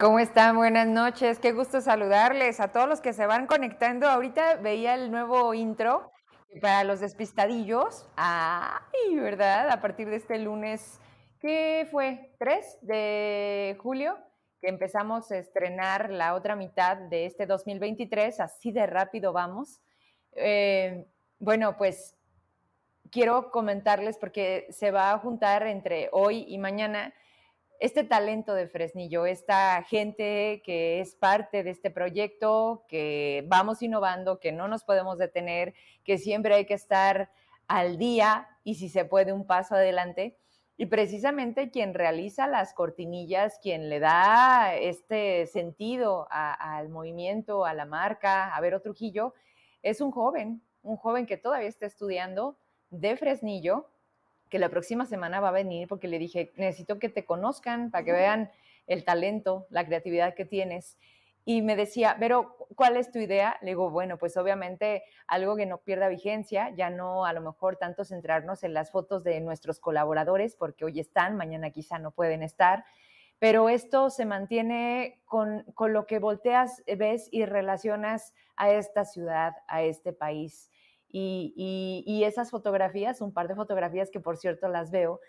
¿Cómo están? Buenas noches. Qué gusto saludarles a todos los que se van conectando. Ahorita veía el nuevo intro para los despistadillos. Ay, ¿verdad? A partir de este lunes, ¿qué fue? ¿3 de julio? Que empezamos a estrenar la otra mitad de este 2023. Así de rápido vamos. Eh, bueno, pues quiero comentarles porque se va a juntar entre hoy y mañana este talento de Fresnillo, esta gente que es parte de este proyecto, que vamos innovando, que no nos podemos detener, que siempre hay que estar al día y si se puede un paso adelante. Y precisamente quien realiza las cortinillas, quien le da este sentido al movimiento, a la marca, a Vero Trujillo, es un joven, un joven que todavía está estudiando de Fresnillo, que la próxima semana va a venir porque le dije, necesito que te conozcan para que vean el talento, la creatividad que tienes. Y me decía, pero ¿cuál es tu idea? Le digo, bueno, pues obviamente algo que no pierda vigencia, ya no a lo mejor tanto centrarnos en las fotos de nuestros colaboradores, porque hoy están, mañana quizá no pueden estar, pero esto se mantiene con, con lo que volteas, ves y relacionas a esta ciudad, a este país. Y, esas fotografías, un par de fotografías que por cierto las veo,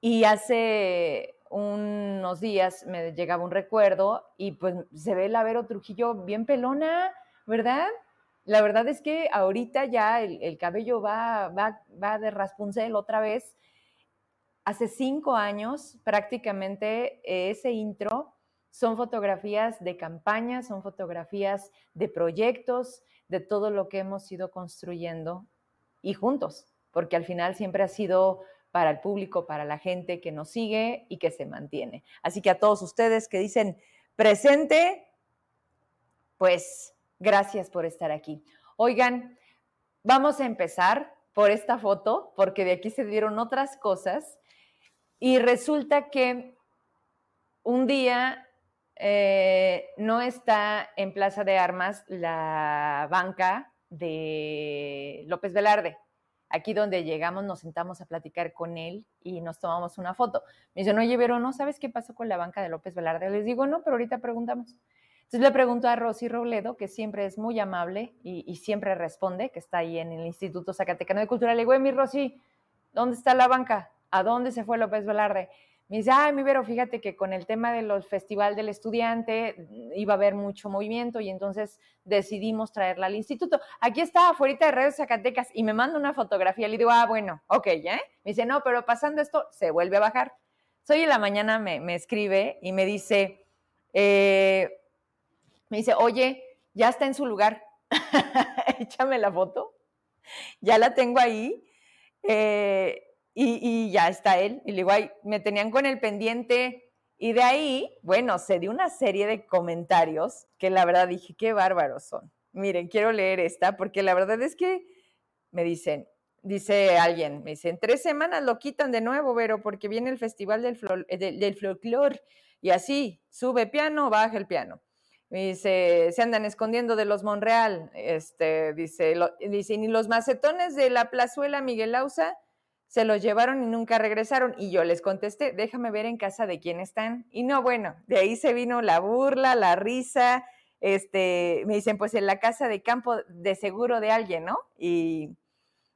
y hace unos días me llegaba un recuerdo y pues se ve la Vero Trujillo bien pelona, ¿verdad? La verdad es que ahorita ya el, cabello va, va, va de Raspuncel otra vez. Hace cinco años prácticamente ese intro son fotografías de campañas, son fotografías de proyectos, de todo lo que hemos ido construyendo y juntos, porque al final siempre ha sido para el público, para la gente que nos sigue y que se mantiene. Así que a todos ustedes que dicen presente, pues gracias por estar aquí. Oigan, vamos a empezar por esta foto, porque de aquí se dieron otras cosas y resulta que un día eh, no está en Plaza de Armas la banca de López Velarde. Aquí donde llegamos nos sentamos a platicar con él y nos tomamos una foto. Me dice, oye, pero ¿no sabes qué pasó con la banca de López Velarde? Les digo, no, pero ahorita preguntamos. Entonces le pregunto a Rosy Robledo, que siempre es muy amable y, siempre responde, que está ahí en el Instituto Zacatecano de Cultura. Le digo, mi Rosy, ¿dónde está la banca? ¿A dónde se fue López Velarde? Me dice, ay, mi Vero, fíjate que con el tema del Festival del Estudiante mm, iba a haber mucho movimiento y entonces decidimos traerla al instituto. Aquí está, afuera de redes Zacatecas, y me manda una fotografía. Le digo, ah, bueno, ok, ¿ya? Me dice, no, pero pasando esto, se vuelve a bajar. Soy en la mañana me, me escribe y me dice, eh, me dice, oye, ya está en su lugar. Échame la foto. Ya la tengo ahí. Eh, y, ya está él. Y le digo, ay, me tenían con el pendiente. Y de ahí, bueno, se dio una serie de comentarios que la verdad dije, qué bárbaros son. Miren, quiero leer esta porque la verdad es que me dicen, dice alguien, me dicen, tres semanas lo quitan de nuevo, pero porque viene el festival del, eh, del, folclore y así, sube piano, baja el piano. Me dice, se andan escondiendo de los Monreal, este, dice, dice, ni los macetones de la plazuela Miguel Ausa se los llevaron y nunca regresaron. Y yo les contesté, déjame ver en casa de quién están. Y no, bueno, de ahí se vino la burla, la risa. Este, me dicen, pues en la casa de campo de seguro de alguien, ¿no? Y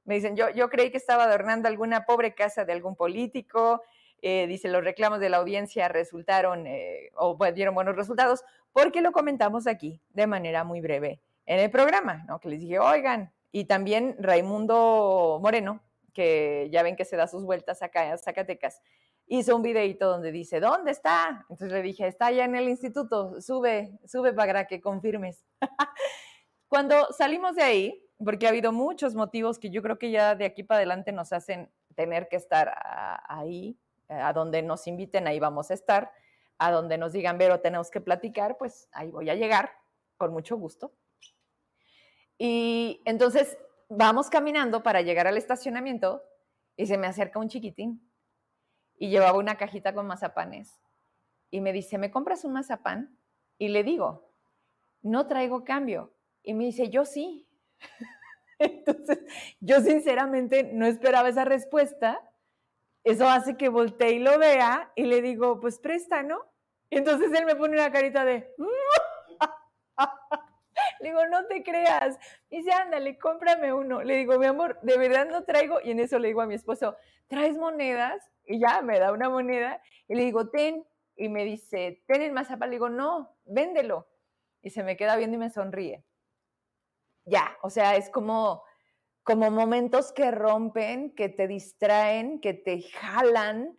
me dicen, yo, yo creí que estaba adornando alguna pobre casa de algún político. Eh, dice, los reclamos de la audiencia resultaron eh, o dieron buenos resultados porque lo comentamos aquí de manera muy breve en el programa, ¿no? Que les dije, oigan, y también Raimundo Moreno, que ya ven que se da sus vueltas acá en Zacatecas, hizo un videito donde dice, ¿dónde está? Entonces le dije, está allá en el instituto, sube, sube para que confirmes. Cuando salimos de ahí, porque ha habido muchos motivos que yo creo que ya de aquí para adelante nos hacen tener que estar ahí, a donde nos inviten, ahí vamos a estar, a donde nos digan, Vero, tenemos que platicar, pues ahí voy a llegar, con mucho gusto. Y entonces vamos caminando para llegar al estacionamiento y se me acerca un chiquitín y llevaba una cajita con mazapanes y me dice, ¿me compras un mazapán? Y le digo, no traigo cambio. Y me dice, yo sí. Entonces, yo sinceramente no esperaba esa respuesta. Eso hace que voltee y lo vea y le digo, pues presta, ¿no? Entonces él me pone una carita de... Le digo, no te creas. Y dice, ándale, cómprame uno. Le digo, mi amor, de verdad no traigo. Y en eso le digo a mi esposo, ¿traes monedas? Y ya me da una moneda. Y le digo, ten. Y me dice, ten el mazapán. Le digo, no, véndelo. Y se me queda viendo y me sonríe. Ya, o sea, es como, como momentos que rompen, que te distraen, que te jalan.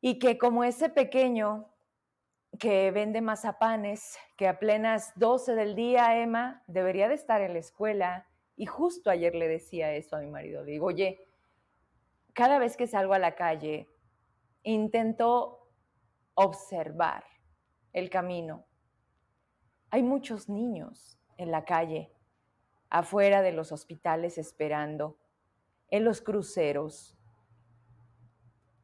Y que como ese pequeño que vende mazapanes, que a plenas 12 del día, Emma, debería de estar en la escuela. Y justo ayer le decía eso a mi marido. Le digo, oye, cada vez que salgo a la calle, intento observar el camino. Hay muchos niños en la calle, afuera de los hospitales esperando, en los cruceros,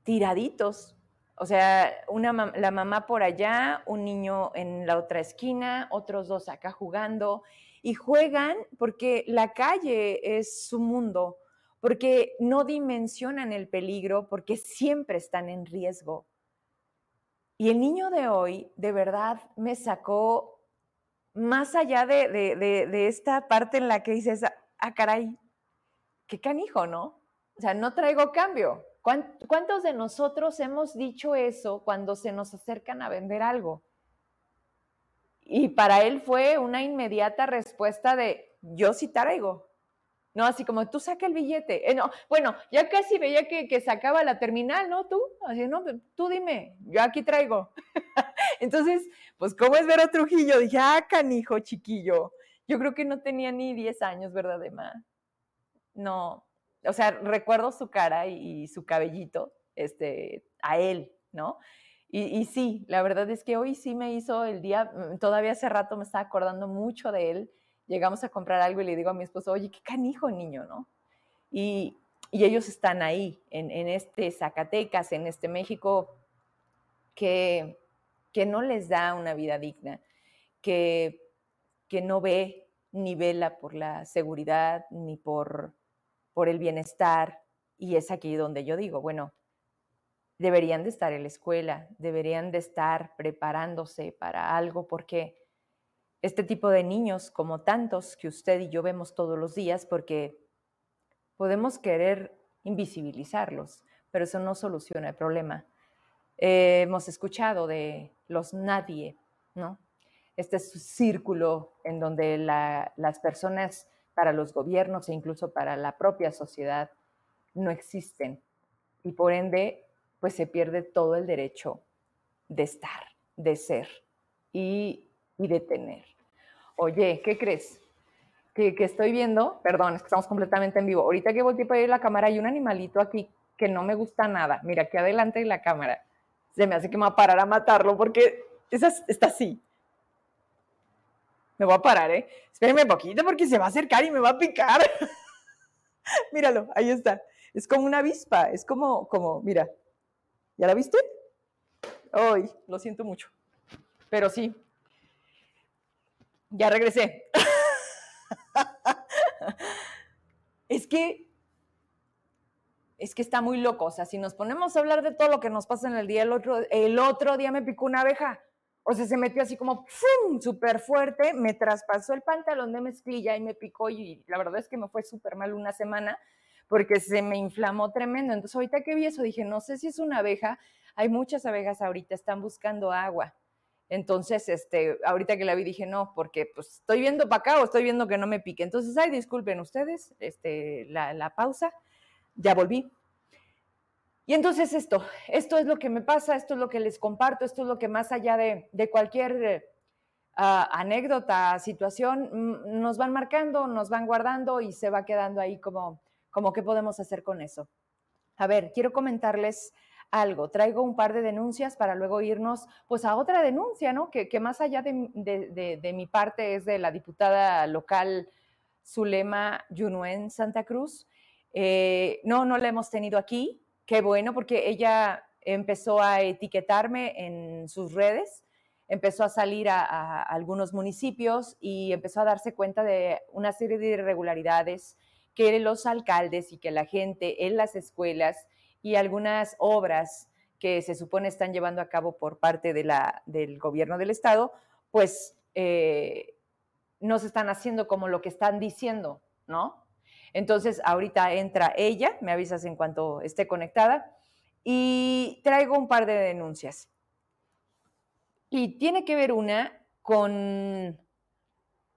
tiraditos o sea, una, la mamá por allá, un niño en la otra esquina, otros dos acá jugando y juegan porque la calle es su mundo, porque no dimensionan el peligro, porque siempre están en riesgo. Y el niño de hoy de verdad me sacó más allá de, de esta parte en la que dices, ah, caray, qué canijo, ¿no? O sea, no traigo cambio, ¿Cuántos de nosotros hemos dicho eso cuando se nos acercan a vender algo? Y para él fue una inmediata respuesta de, yo sí traigo. No, así como tú saca el billete. Eh, no, bueno, ya casi veía que, que, sacaba la terminal, ¿no? Tú, así, no, tú dime, yo aquí traigo. Entonces, pues, ¿cómo es ver a Trujillo? Dije, ah, canijo, chiquillo. Yo creo que no tenía ni 10 años, ¿verdad, Emma? No, o sea, recuerdo su cara y, su cabellito, este, a él, ¿no? Y, sí, la verdad es que hoy sí me hizo el día, mm, todavía hace rato me estaba acordando mucho de él. Llegamos a comprar algo y le digo a mi esposo, oye, qué canijo niño, ¿no? Y, ellos están ahí, en, este Zacatecas, en este México, que, que no les da una vida digna, que, que no ve ni vela por la seguridad, ni por por el bienestar. Y es aquí donde yo digo, bueno, deberían de estar en la escuela, deberían de estar preparándose para algo, porque este tipo de niños, como tantos que usted y yo vemos todos los días, porque podemos querer invisibilizarlos, pero eso no soluciona el problema. hemos escuchado de los nadie, ¿no? Este círculo en donde las personas para los gobiernos e incluso para la propia sociedad no existen. Y por ende, pues se pierde todo el derecho de estar, de ser y, de tener. Oye, ¿qué crees? Que, estoy viendo, perdón, estamos completamente en vivo. Ahorita que volteé para ir la cámara, hay un animalito aquí que no me gusta nada. Mira, aquí adelante de la cámara. Se me hace que me va a parar a matarlo porque está así. Me voy a parar, ¿eh? Espérenme poquito porque se va a acercar y me va a picar. Míralo, ahí está. Es como una avispa, es como, como, mira. ¿Ya la viste? Ay, lo siento mucho. Pero sí. Ya regresé. es que es que está muy loco. O sea, si nos ponemos a hablar de todo lo que nos pasa en el día, el otro, el otro día me picó una abeja. O sea, se metió así como ¡fum! súper fuerte, me traspasó el pantalón de mezclilla y me picó y la verdad es que me fue súper mal una semana porque se me inflamó tremendo. Entonces ahorita que vi eso dije, no sé si es una abeja, hay muchas abejas ahorita, están buscando agua. Entonces, este, ahorita que la vi dije, no, porque pues estoy viendo para acá o estoy viendo que no me pique. Entonces, ay, disculpen ustedes, este, la, la pausa, ya volví. Y entonces esto, esto es lo que me pasa, esto es lo que les comparto, esto es lo que más allá de, cualquier ah, anécdota, situación, mm, nos van marcando, nos van guardando y se va quedando ahí como, como qué podemos hacer con eso. A ver, quiero comentarles algo. Traigo un par de denuncias para luego irnos pues a otra denuncia, ¿no? Que, más allá de, mi parte es de la diputada local Zulema Yunuen Santa Cruz. Eh, no, no la hemos tenido aquí, qué bueno, porque ella empezó a etiquetarme en sus redes, empezó a salir a, algunos municipios y empezó a darse cuenta de una serie de irregularidades que los alcaldes y que la gente en las escuelas y algunas obras que se supone están llevando a cabo por parte del gobierno del estado, pues eh, no se están haciendo como lo que están diciendo, ¿no? Entonces, ahorita entra ella, me avisas en cuanto esté conectada, y traigo un par de denuncias. Y tiene que ver una con,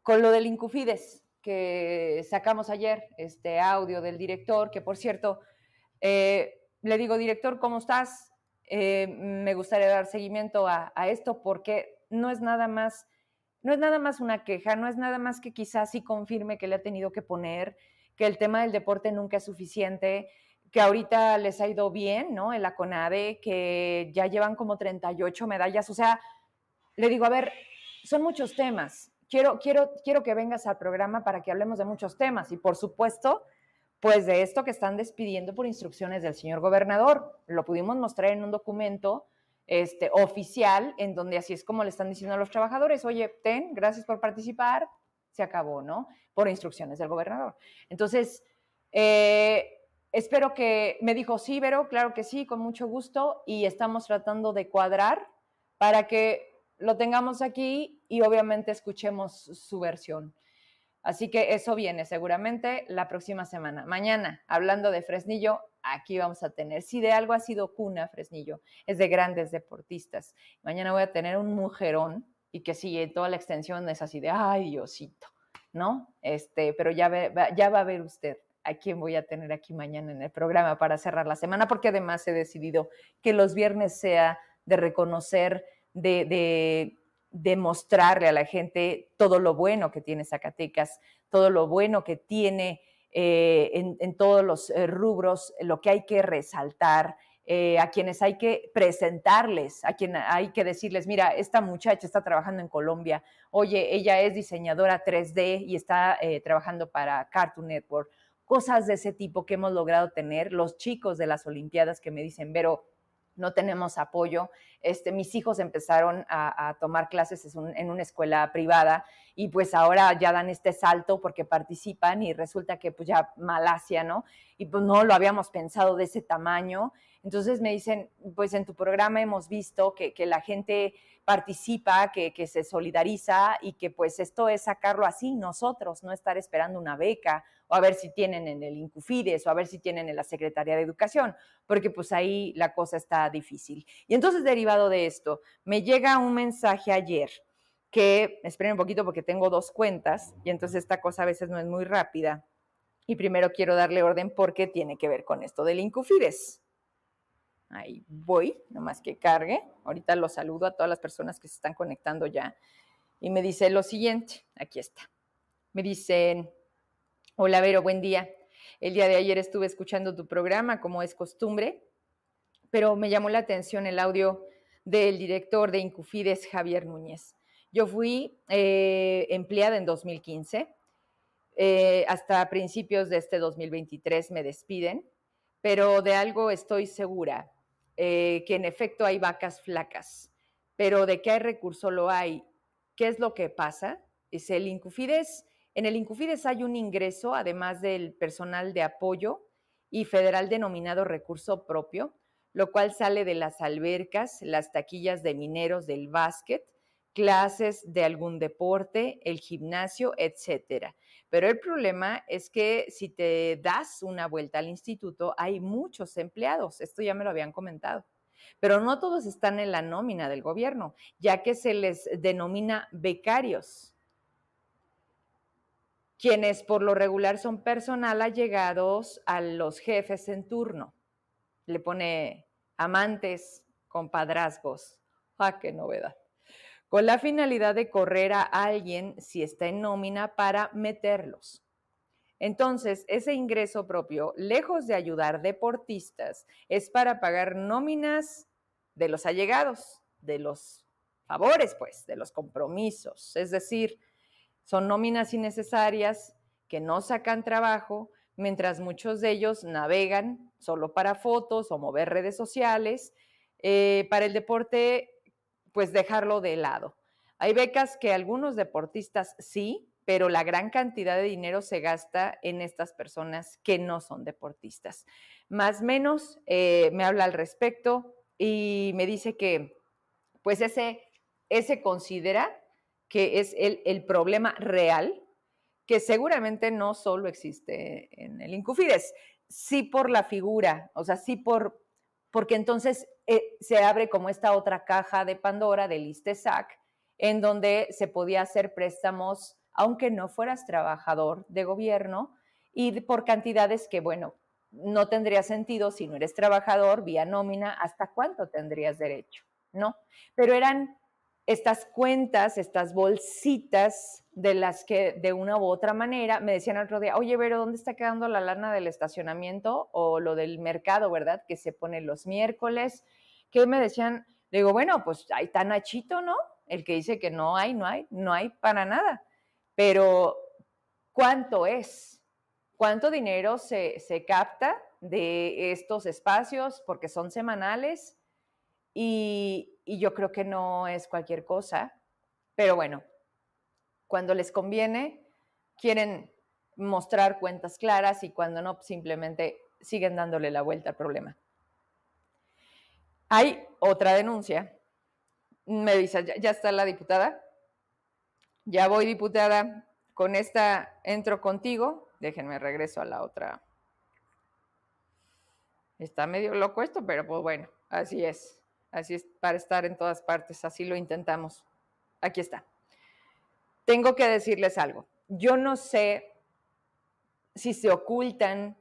con lo del Incufides que sacamos ayer, este audio del director, que por cierto, eh, le digo, director, ¿cómo estás? Eh, me gustaría dar seguimiento a, a, esto porque no es nada más, no es nada más una queja, no es nada más que quizás sí confirme que le ha tenido que poner, que el tema del deporte nunca es suficiente, que ahorita les ha ido bien, ¿no? En la CONADE, que ya llevan como 38 medallas. O sea, le digo, a ver, son muchos temas. Quiero, quiero, quiero que vengas al programa para que hablemos de muchos temas. Y por supuesto, pues de esto que están despidiendo por instrucciones del señor gobernador. Lo pudimos mostrar en un documento este, oficial en donde así es como le están diciendo a los trabajadores, oye, ten, gracias por participar, se acabó, ¿no? Por instrucciones del gobernador. Entonces, eh, espero que, me dijo, sí, Vero, claro que sí, con mucho gusto, y estamos tratando de cuadrar para que lo tengamos aquí y obviamente escuchemos su versión. Así que eso viene seguramente la próxima semana. Mañana, hablando de Fresnillo, aquí vamos a tener, si de algo ha sido cuna Fresnillo, es de grandes deportistas. Mañana voy a tener un mujerón y que sigue toda la extensión es así de, ay, Diosito, ¿no? Este, pero ya, ya va a ver usted a quién voy a tener aquí mañana en el programa para cerrar la semana, porque además he decidido que los viernes sea de reconocer, de, de, mostrarle a la gente todo lo bueno que tiene Zacatecas, todo lo bueno que tiene eh, en, todos los eh, rubros, lo que hay que resaltar, eh, a quienes hay que presentarles, a quien hay que decirles, mira, esta muchacha está trabajando en Colombia, oye, ella es diseñadora 3D y está trabajando para Cartoon Network cosas de ese tipo que hemos logrado tener, los chicos de las Olimpiadas que me dicen, pero no tenemos apoyo. Este, mis hijos empezaron a, tomar clases en una escuela privada y pues ahora ya dan este salto porque participan y resulta que pues ya Malasia, ¿no? Y pues no lo habíamos pensado de ese tamaño. Entonces me dicen, pues en tu programa hemos visto que, que la gente participa, que, que, se solidariza y que pues esto es sacarlo así nosotros, no estar esperando una beca o a ver si tienen en el Incufides o a ver si tienen en la Secretaría de Educación, porque pues ahí la cosa está difícil. Y entonces derivado de esto, me llega un mensaje ayer que, esperen un poquito porque tengo dos cuentas y entonces esta cosa a veces no es muy rápida. Y primero quiero darle orden porque tiene que ver con esto del Incufides. Ahí voy, nomás que cargue. Ahorita los saludo a todas las personas que se están conectando ya. Y me dice lo siguiente, aquí está. Me dicen, hola Vero, buen día. El día de ayer estuve escuchando tu programa, como es costumbre, pero me llamó la atención el audio del director de Incufides, Javier Núñez. Yo fui eh, empleada en 2015. Eh, hasta principios de este 2023 me despiden, pero de algo estoy segura. Eh, que en efecto hay vacas flacas, pero de qué recurso lo hay. ¿Qué es lo que pasa? Es el Incufides, en el Incufides hay un ingreso, además del personal de apoyo y federal denominado recurso propio, lo cual sale de las albercas, las taquillas de mineros del básquet, clases de algún deporte, el gimnasio, etcétera. Pero el problema es que si te das una vuelta al instituto, hay muchos empleados, esto ya me lo habían comentado, pero no todos están en la nómina del gobierno, ya que se les denomina becarios, quienes por lo regular son personal allegados a los jefes en turno. Le pone amantes, compadrazgos. ¡Ah, qué novedad! Con la finalidad de correr a alguien si está en nómina para meterlos. Entonces, ese ingreso propio, lejos de ayudar deportistas, es para pagar nóminas de los allegados, de los favores, pues, de los compromisos. Es decir, son nóminas innecesarias que no sacan trabajo, mientras muchos de ellos navegan solo para fotos o mover redes sociales. Eh, para el deporte pues dejarlo de lado. Hay becas que algunos deportistas sí, pero la gran cantidad de dinero se gasta en estas personas que no son deportistas. Más o menos, eh, me habla al respecto y me dice que, pues ese, ese considera que es el, el problema real, que seguramente no solo existe en el Incufides, sí por la figura, o sea, sí por, porque entonces eh, se abre como esta otra caja de Pandora del ISTESAC, en donde se podía hacer préstamos, aunque no fueras trabajador de gobierno, y por cantidades que, bueno, no tendría sentido si no eres trabajador vía nómina, ¿hasta cuánto tendrías derecho? ¿No? Pero eran estas cuentas, estas bolsitas de las que de una u otra manera me decían otro día, oye, pero ¿dónde está quedando la lana del estacionamiento o lo del mercado, verdad? Que se pone los miércoles. Que me decían, digo, bueno, pues ahí está Nachito, ¿no? El que dice que no hay, no hay, no hay para nada. Pero, ¿cuánto es? ¿Cuánto dinero se, se capta de estos espacios? Porque son semanales y, y yo creo que no es cualquier cosa, pero bueno, cuando les conviene, quieren mostrar cuentas claras y cuando no, simplemente siguen dándole la vuelta al problema. Hay otra denuncia. Me dice, ya, ya está la diputada. Ya voy, diputada. Con esta entro contigo. Déjenme regreso a la otra. Está medio loco esto, pero pues bueno, así es. Así es, para estar en todas partes, así lo intentamos. Aquí está. Tengo que decirles algo. Yo no sé si se ocultan,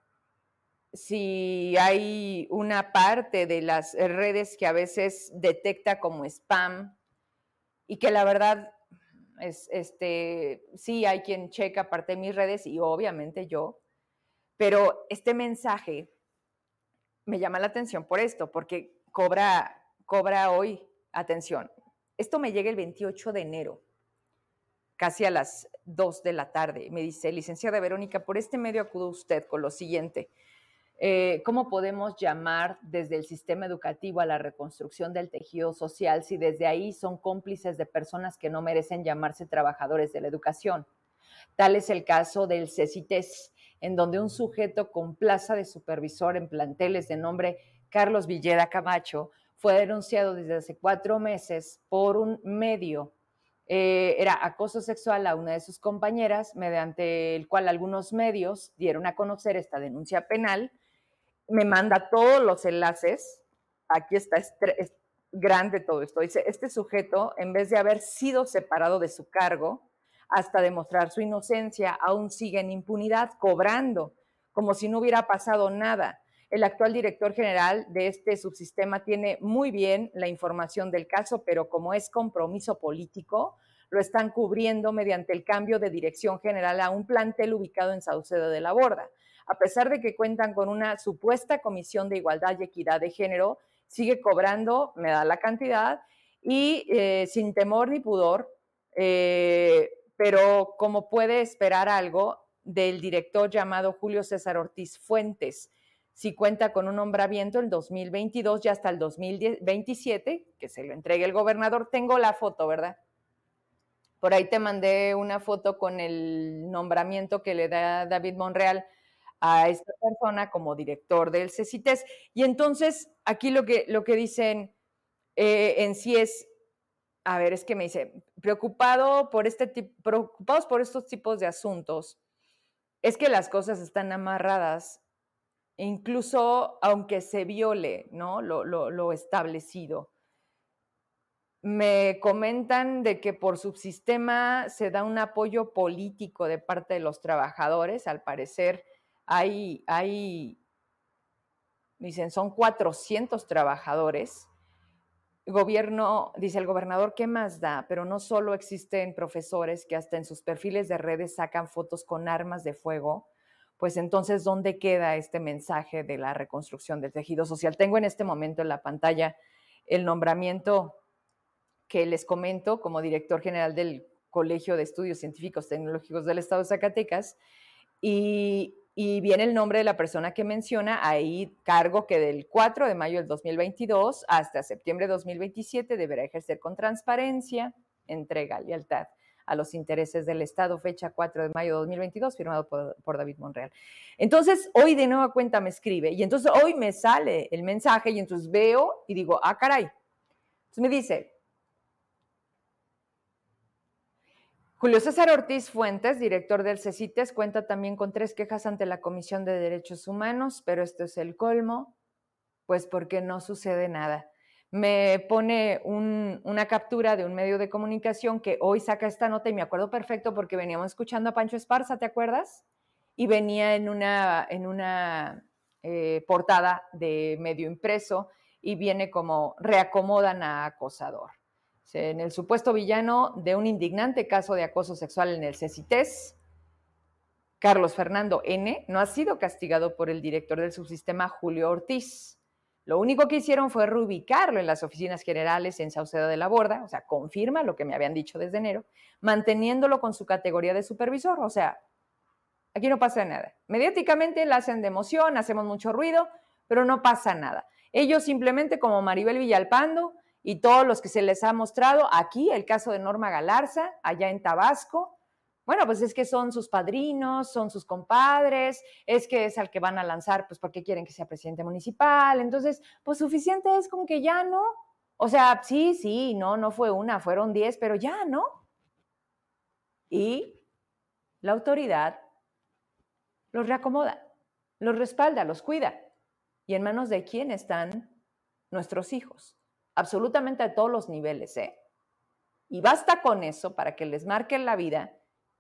si hay una parte de las redes que a veces detecta como spam y que la verdad es, este, sí hay quien checa parte de mis redes y obviamente yo, pero este mensaje me llama la atención por esto, porque cobra cobra hoy, atención, esto me llega el 28 de enero, casi a las 2 de la tarde. Me dice, licenciada Verónica, por este medio acudo usted con lo siguiente. Eh, ¿Cómo podemos llamar desde el sistema educativo a la reconstrucción del tejido social si desde ahí son cómplices de personas que no merecen llamarse trabajadores de la educación? Tal es el caso del CECITES, en donde un sujeto con plaza de supervisor en planteles de nombre Carlos Villeda Camacho fue denunciado desde hace cuatro meses por un medio. Eh, era acoso sexual a una de sus compañeras, mediante el cual algunos medios dieron a conocer esta denuncia penal. Me manda todos los enlaces. Aquí está, es, grande todo esto. Dice, este sujeto, en vez de haber sido separado de su cargo hasta demostrar su inocencia, aún sigue en impunidad, cobrando, como si no hubiera pasado nada. El actual director general de este subsistema tiene muy bien la información del caso, pero como es compromiso político, lo están cubriendo mediante el cambio de dirección general a un plantel ubicado en Saucedo de la Borda. A pesar de que cuentan con una supuesta comisión de igualdad y equidad de género, sigue cobrando, me da la cantidad, y eh, sin temor ni pudor, eh, pero como puede esperar algo del director llamado Julio César Ortiz Fuentes, si cuenta con un nombramiento el 2022 y hasta el 2027, que se lo entregue el gobernador. Tengo la foto, ¿verdad? Por ahí te mandé una foto con el nombramiento que le da David Monreal a esta persona como director del CECITES. Y entonces, aquí lo que, lo que dicen eh, en sí es, a ver, es que me dice, preocupado por este preocupados por estos tipos de asuntos, es que las cosas están amarradas incluso aunque se viole ¿no? lo, establecido. Me comentan de que por subsistema se da un apoyo político de parte de los trabajadores. Al parecer hay, hay dicen, son 400 trabajadores. Gobierno, dice el gobernador, ¿qué más da? Pero no solo existen profesores que hasta en sus perfiles de redes sacan fotos con armas de fuego, pues entonces, ¿dónde queda este mensaje de la reconstrucción del tejido social? Tengo en este momento en la pantalla el nombramiento que les comento como director general del Colegio de Estudios Científicos Tecnológicos del Estado de Zacatecas y, viene el nombre de la persona que menciona, ahí cargo que del 4 de mayo del 2022 hasta septiembre de 2027 deberá ejercer con transparencia, entrega, lealtad a los intereses del Estado, fecha 4 de mayo de 2022, firmado por, David Monreal. Entonces, hoy de nueva cuenta me escribe y entonces hoy me sale el mensaje y entonces veo y digo, ah, caray. Entonces me dice, Julio César Ortiz Fuentes, director del CECITES, cuenta también con tres quejas ante la Comisión de Derechos Humanos, pero esto es el colmo, pues porque no sucede nada. Me pone una captura de un medio de comunicación que hoy saca esta nota y me acuerdo perfecto porque veníamos escuchando a Pancho Esparza, ¿te acuerdas? Y venía en una, en una eh, portada de medio impreso y viene como reacomodan a acosador en el supuesto villano de un indignante caso de acoso sexual en el CECITES, Carlos Fernando N., no ha sido castigado por el director del subsistema Julio Ortiz. Lo único que hicieron fue reubicarlo en las oficinas generales en Saucedo de la Borda, o sea, confirma lo que me habían dicho desde enero, manteniéndolo con su categoría de supervisor, o sea, aquí no pasa nada. Mediáticamente la hacen de emoción, hacemos mucho ruido, pero no pasa nada. Ellos simplemente, como Maribel Villalpando, y todos los que se les ha mostrado aquí, el caso de Norma Galarza, allá en Tabasco. Bueno, pues es que son sus padrinos, son sus compadres, es que es al que van a lanzar, pues porque quieren que sea presidente municipal. Entonces, pues suficiente es como que ya no. O sea, sí, sí, no, no fue una, fueron diez, pero ya no. Y la autoridad los reacomoda, los respalda, los cuida. ¿Y en manos de quién están nuestros hijos? absolutamente a todos los niveles, ¿eh? Y basta con eso para que les marquen la vida.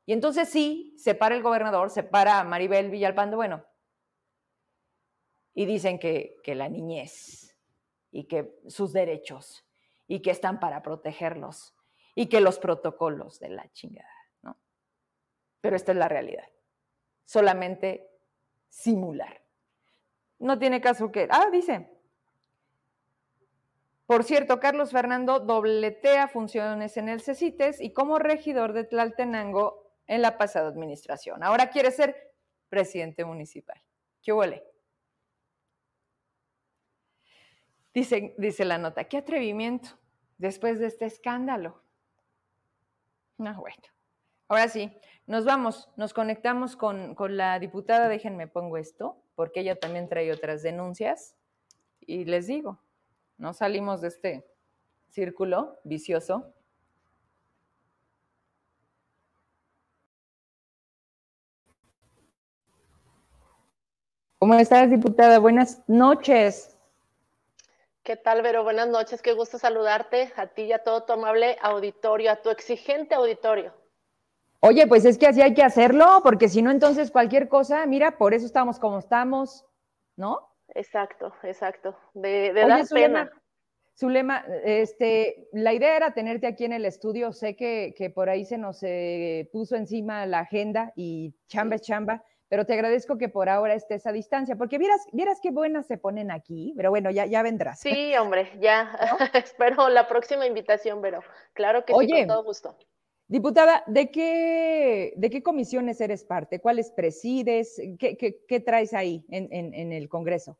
Y entonces sí, se para el gobernador, se para Maribel Villalpando, bueno, y dicen que, que la niñez y que sus derechos y que están para protegerlos y que los protocolos de la chingada, ¿no? Pero esta es la realidad. Solamente simular. No tiene caso que, ah, dice, por cierto, Carlos Fernando dobletea funciones en el CECITES y como regidor de Tlaltenango en la pasada administración. Ahora quiere ser presidente municipal. ¿Qué huele? Dice, dice la nota, qué atrevimiento después de este escándalo. No, bueno. Ahora sí, nos vamos, nos conectamos con, con la diputada, déjenme pongo esto, porque ella también trae otras denuncias. Y les digo, no salimos de este círculo vicioso. ¿Cómo estás, diputada? Buenas noches. ¿Qué tal, Vero? Buenas noches. Qué gusto saludarte a ti y a todo tu amable auditorio, a tu exigente auditorio. Oye, pues es que así hay que hacerlo, porque si no, entonces cualquier cosa, mira, por eso estamos como estamos, ¿no? Exacto, exacto. De, de dar pena. Zulema, este, la idea era tenerte aquí en el estudio. Sé que, por ahí se nos eh, puso encima la agenda y chamba es chamba, pero te agradezco que por ahora estés a distancia, porque vieras, vieras qué buenas se ponen aquí, pero bueno, ya, ya vendrás. Sí, hombre, ya. Espero la próxima invitación, pero claro que sí, con todo gusto. Diputada, ¿de qué, ¿de qué comisiones eres parte? ¿Cuáles presides? ¿Qué, qué, traes ahí en, en el Congreso?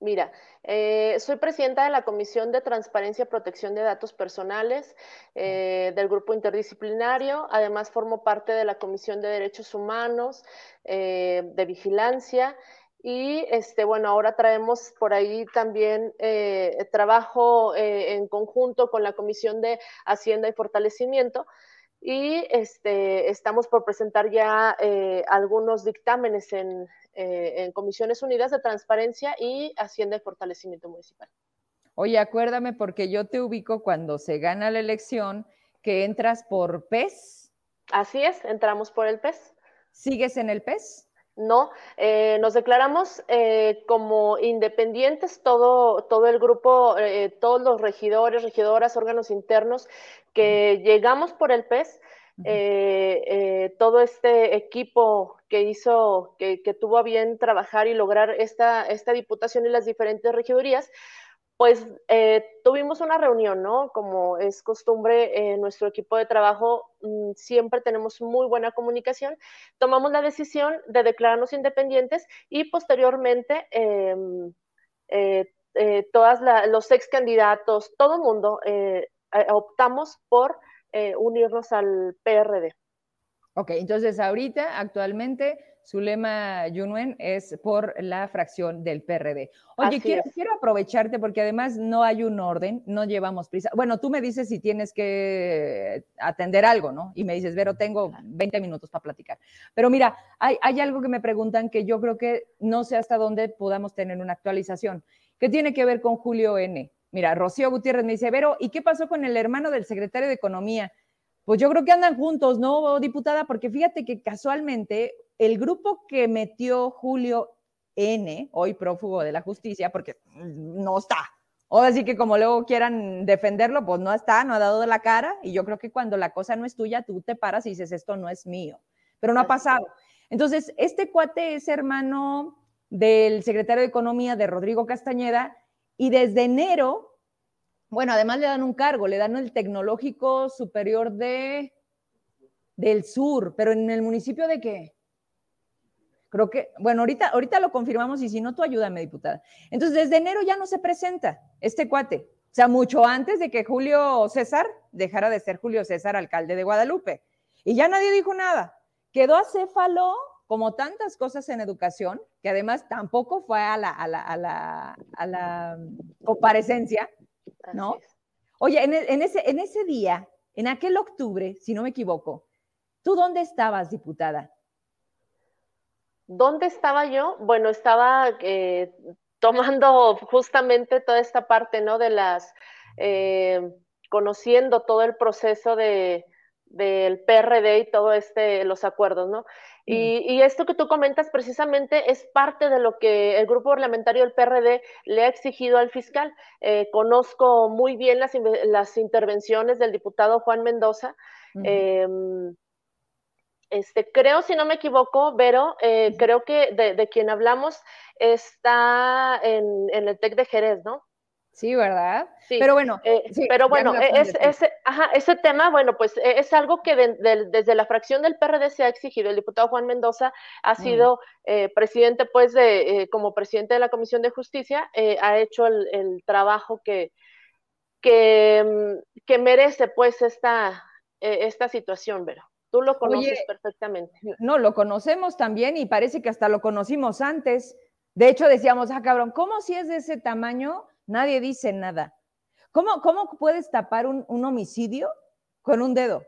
Mira, eh, soy presidenta de la Comisión de Transparencia y Protección de Datos Personales eh, del Grupo Interdisciplinario. Además, formo parte de la Comisión de Derechos Humanos, eh, de Vigilancia. Y este, bueno, ahora traemos por ahí también trabajo en conjunto con la Comisión de Hacienda y Fortalecimiento y este, estamos por presentar ya algunos dictámenes en, eh, en Comisiones Unidas de Transparencia y Hacienda y Fortalecimiento Municipal. Oye, acuérdame porque yo te ubico cuando se gana la elección que entras por PES. Así es, entramos por el PES. ¿Sigues en el PES? No, eh, nos declaramos eh, como independientes, todo, todo el grupo, todos los regidores, regidoras, órganos internos que llegamos por el PES, eh, eh, todo este equipo que hizo, que, tuvo a bien trabajar y lograr esta, esta diputación y las diferentes regidurías, pues eh, tuvimos una reunión, ¿no? Como es costumbre en nuestro equipo de trabajo, mm, siempre tenemos muy buena comunicación. Tomamos la decisión de declararnos independientes y posteriormente em, todos los ex candidatos, todo mundo optamos por unirnos al PRD. Ok, entonces ahorita, actualmente, Zulema Yunuen es por la fracción del PRD. Oye, quiero, quiero, aprovecharte porque además no hay un orden, no llevamos prisa. Bueno, tú me dices si tienes que atender algo, ¿no? Y me dices, Vero, tengo 20 minutos para platicar. Pero mira, hay, hay algo que me preguntan que yo creo que no sé hasta dónde podamos tener una actualización, que tiene que ver con Julio N. Mira, Rocío Gutiérrez me dice, Vero, ¿y qué pasó con el hermano del secretario de Economía? Pues yo creo que andan juntos, ¿no, diputada? Porque fíjate que casualmente el grupo que metió Julio N, hoy prófugo de la justicia, porque no está. O así que como luego quieran defenderlo, pues no está, no ha dado de la cara. Y yo creo que cuando la cosa no es tuya, tú te paras y dices, esto no es mío. Pero no ha pasado. Entonces, este cuate es hermano del secretario de Economía de Rodrigo Castañeda y desde enero, bueno, además le dan un cargo, le dan el Tecnológico Superior de del Sur, pero en el municipio de qué? Creo que, bueno, ahorita, ahorita lo confirmamos y si no, tú ayúdame, diputada. Entonces, desde enero ya no se presenta este cuate. O sea, mucho antes de que Julio César dejara de ser Julio César, alcalde de Guadalupe. Y ya nadie dijo nada. Quedó acéfalo, como tantas cosas en educación, que además tampoco fue a la, a la, a la, a la comparecencia, ¿no? Oye, en, en, ese, en ese día, en aquel octubre, si no me equivoco, ¿tú dónde estabas, diputada? ¿Dónde estaba yo? Bueno, estaba eh, tomando justamente toda esta parte, ¿no? De las, eh, conociendo todo el proceso de, del PRD y todo este, los acuerdos, ¿no? Y, esto que tú comentas precisamente es parte de lo que el grupo parlamentario del PRD le ha exigido al fiscal. Eh, conozco muy bien las, las, intervenciones del diputado Juan Mendoza. Este, creo, si no me equivoco, Vero, eh, creo que de, quien hablamos está en, el TEC de Jerez, ¿no? Sí, ¿verdad? Sí. Pero bueno, eh, pero bueno, es, ese, ajá, ese tema, bueno, pues e, es algo que desde la fracción del PRD se ha exigido. El diputado Juan Mendoza ha sido eh, presidente, pues, de, como presidente de la Comisión de Justicia, ha hecho el, trabajo que, que, mm, que merece, pues, esta, esta situación, Vero. Tú lo conoces perfectamente. No, lo conocemos también y parece que hasta lo conocimos antes. De hecho, decíamos, ah, cabrón, ¿cómo si es de ese tamaño? Nadie dice nada. ¿Cómo, cómo puedes tapar un, un homicidio con un dedo?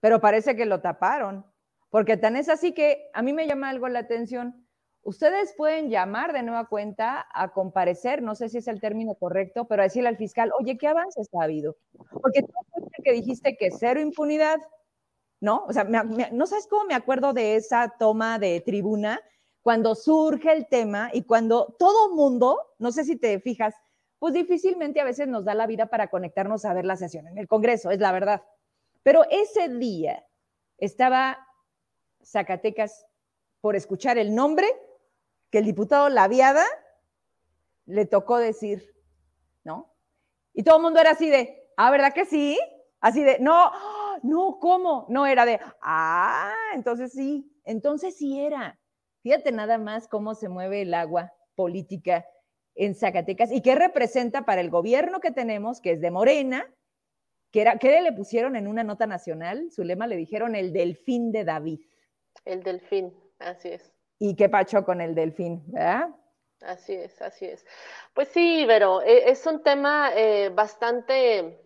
Pero parece que lo taparon, porque tan es así que a mí me llama algo la atención. Ustedes pueden llamar de nueva cuenta a comparecer, no sé si es el término correcto, pero a decirle al fiscal, oye, ¿qué avances ha habido? Porque tú que dijiste que cero impunidad, ¿no? O sea, no sabes cómo me acuerdo de esa toma de tribuna cuando surge el tema y cuando todo mundo, no sé si te fijas, pues difícilmente a veces nos da la vida para conectarnos a ver la sesión en el Congreso, es la verdad. Pero ese día estaba Zacatecas por escuchar el nombre que el diputado Laviada le tocó decir, ¿no? Y todo el mundo era así de, ah, ¿verdad que sí? Así de, no, no, ¿cómo? No era de, ah, entonces sí, entonces sí era. Fíjate nada más cómo se mueve el agua política en Zacatecas y qué representa para el gobierno que tenemos, que es de Morena, que era, ¿qué le pusieron en una nota nacional? Su lema le dijeron el delfín de David. El delfín, así es. ¿Y qué pacho con el delfín, verdad? Así es, así es. Pues sí, pero eh, es un tema eh, bastante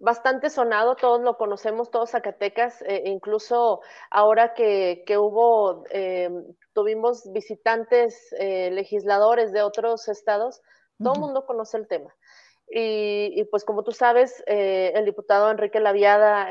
bastante sonado, todos lo conocemos, todos Zacatecas, eh, incluso ahora que, hubo, eh, tuvimos visitantes eh, legisladores de otros estados, todo el mundo conoce el tema. Y, pues como tú sabes, el diputado Enrique Laviada,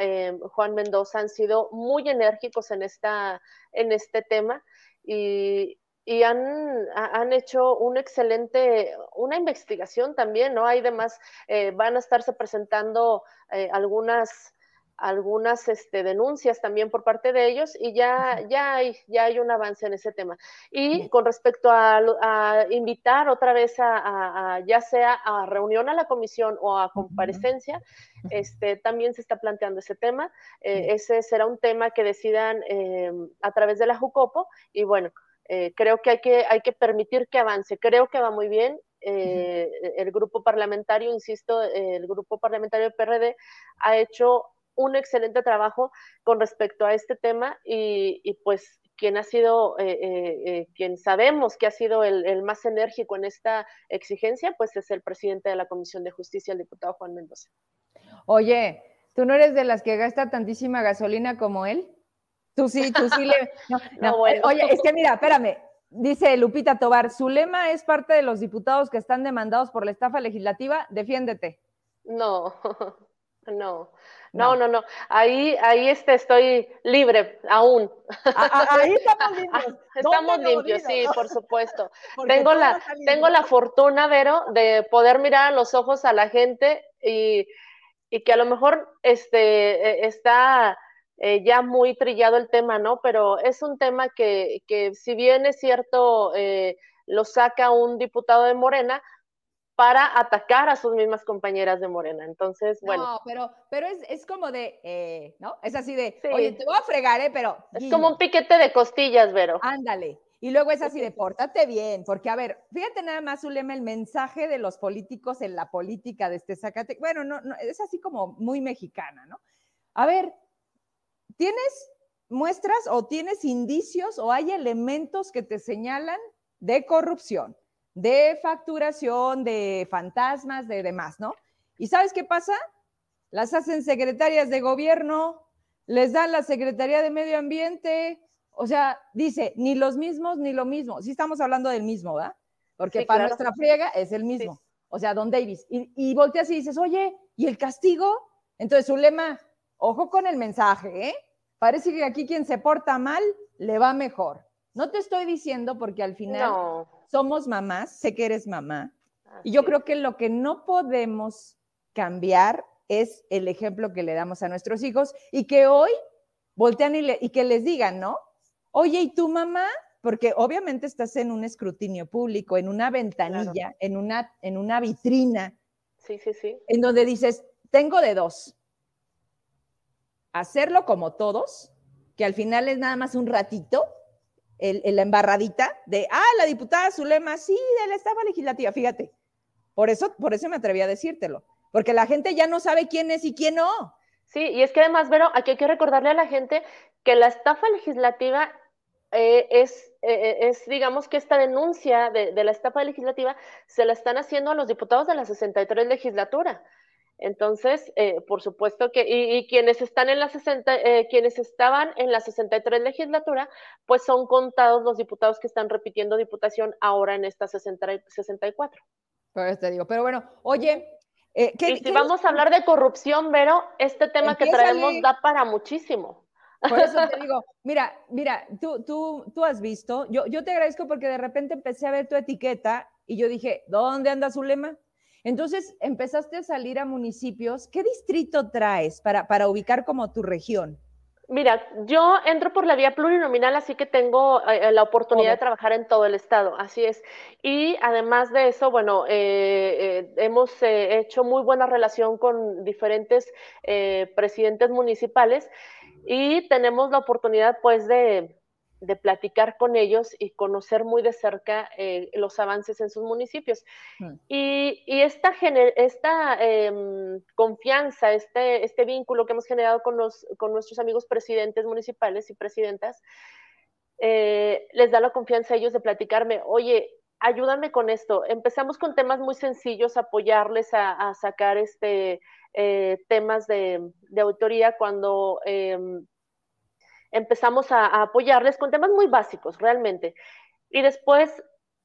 Juan Mendoza han sido muy enérgicos en, esta, en este tema y, y han, han, hecho un excelente, una investigación también, ¿no? Hay demás, eh, van a estarse presentando eh, algunas algunas este, denuncias también por parte de ellos y ya, ya, hay, ya hay un avance en ese tema. Y con respecto a, invitar otra vez a, ya sea a reunión a la comisión o a comparecencia, este, también se está planteando ese tema. Eh, ese será un tema que decidan a través de la JUCOPO y bueno, eh, creo que hay, que hay que permitir que avance. Creo que va muy bien. Eh, el grupo parlamentario, insisto, el grupo parlamentario del PRD ha hecho un excelente trabajo con respecto a este tema y, y pues quien ha sido, eh, quien sabemos que ha sido el, más enérgico en esta exigencia, pues es el presidente de la Comisión de Justicia, el diputado Juan Mendoza. Oye, ¿tú no eres de las que gasta tantísima gasolina como él? Tú sí, tú sí le... No, Oye, es que mira, espérame, dice Lupita Tobar, su lema es parte de los diputados que están demandados por la estafa legislativa, defiéndete. No, no. No, no, no. Ahí, ahí este, estoy libre aún. ahí estamos limpios. Estamos limpios, sí, por supuesto. tengo la, tengo la fortuna, Vero, de poder mirar a los ojos a la gente y, que a lo mejor este, e, está eh, ya muy trillado el tema, ¿no? Pero es un tema que, que si bien es cierto, eh, lo saca un diputado de Morena, para atacar a sus mismas compañeras de Morena. Entonces, bueno. No, pero, pero es, es como de, eh, ¿no? Es así de, oye, te voy a fregar, ¿eh? Pero. Es como un piquete de costillas, Vero. Ándale. Y luego es así de, pórtate bien, porque a ver, fíjate nada más, Zulema, el mensaje de los políticos en la política de este Zacatecas. Bueno, no, no, es así como muy mexicana, ¿no? A ver, ¿tienes muestras o tienes indicios o hay elementos que te señalan de corrupción? de facturación, de fantasmas, de demás, ¿no? ¿Y sabes qué pasa? Las hacen secretarias de gobierno, les dan la Secretaría de Medio Ambiente, o sea, dice, ni los mismos ni lo mismo. Sí estamos hablando del mismo, ¿verdad? Porque para nuestra friega es el mismo. O sea, Don Davis. Y, y volteas y dices, oye, ¿y el castigo? Entonces su lema, ojo con el mensaje, ¿eh? Parece que aquí quien se porta mal le va mejor. No te estoy diciendo porque al final somos mamás, sé que eres mamá, y yo creo que lo que no podemos cambiar es el ejemplo que le damos a nuestros hijos y que hoy voltean y, que les digan, ¿no? Oye, ¿y tu mamá? Porque obviamente estás en un escrutinio público, en una ventanilla, en, una, en una vitrina. Sí, sí, sí. En donde dices, tengo de dos. Hacerlo como todos, que al final es nada más un ratito, el, la embarradita de, ah, la diputada Zulema, sí, de la estafa legislativa, fíjate. Por eso, por eso me atreví a decírtelo, porque la gente ya no sabe quién es y quién no. Sí, y es que además, Vero, aquí hay que recordarle a la gente que la estafa legislativa eh, es, eh, es, digamos que esta denuncia de, de, la estafa legislativa se la están haciendo a los diputados de la 63 legislatura. Entonces, eh, por supuesto que, y, quienes están en la 60, eh, quienes estaban en la 63 legislatura, pues son contados los diputados que están repitiendo diputación ahora en esta 60, 64. Pues te digo, pero bueno, oye, eh, y si vamos a hablar de corrupción, Vero, este tema que traemos da para muchísimo. Por eso te digo, mira, mira, tú, tú, tú has visto, yo, yo te agradezco porque de repente empecé a ver tu etiqueta y yo dije, ¿dónde anda su lema? Entonces empezaste a salir a municipios. ¿Qué distrito traes para, para ubicar como tu región? Mira, yo entro por la vía plurinominal, así que tengo eh, eh, la oportunidad de trabajar en todo el estado, así es. Y además de eso, bueno, eh, hemos hecho muy buena relación con diferentes presidentes municipales y tenemos la oportunidad, pues, de, de platicar con ellos y conocer muy de cerca eh, los avances en sus municipios. Mm. Y, esta, esta em, confianza, este, este vínculo que hemos generado con, los, con nuestros amigos presidentes municipales y presidentas, eh, les da la confianza a ellos de platicarme, oye, ayúdame con esto. Empezamos con temas muy sencillos, apoyarles a, sacar este, eh, temas de, de, autoría cuando em, empezamos a, apoyarles con temas muy básicos, realmente. Y después,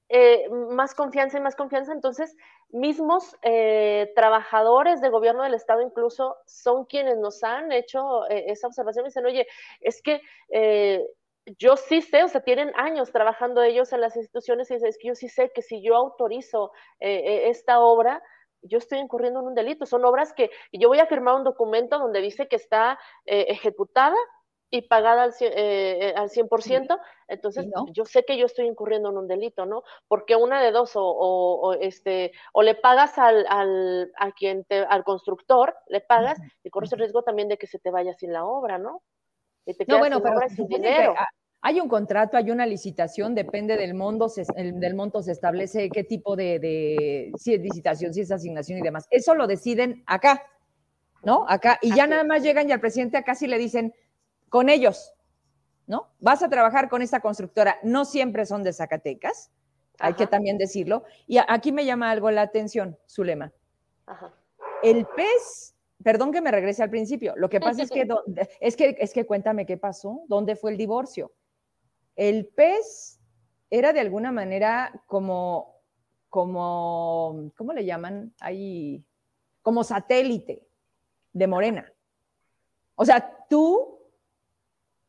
eh, más confianza y más confianza, entonces, mismos eh, trabajadores de gobierno del Estado incluso son quienes nos han hecho eh, esa observación y dicen, oye, es que yo sí sé, o sea, tienen años trabajando ellos en las instituciones y dicen, es que yo sí sé que si yo autorizo esta obra, yo estoy incurriendo en un delito. Son obras que yo voy a firmar un documento donde dice que está ejecutada y pagada al, eh, al 100%, entonces yo sé que yo estoy incurriendo en un delito, ¿no? Porque una de dos, o, este, o le pagas al, al, a quien te, al constructor, le pagas y corres el riesgo también de que se te vaya sin la obra, ¿no? Y te no, bueno, pero sin dinero. Hay un contrato, hay una licitación, depende del monto, se, del monto se establece qué tipo de, de, si es licitación, si es asignación y demás. Eso lo deciden acá, ¿no? Acá, y ya nada más llegan y al presidente acá sí le dicen, con ellos, ¿no? Vas a trabajar con esta constructora. No siempre son de Zacatecas, hay que también decirlo. Y aquí me llama algo la atención, Zulema. Ajá. El pez, perdón que me regrese al principio, lo que pasa es que, es que, es que cuéntame qué pasó, dónde fue el divorcio. El pez era de alguna manera como, como, ¿cómo le llaman? Ahí, como satélite de Morena. O sea, tú,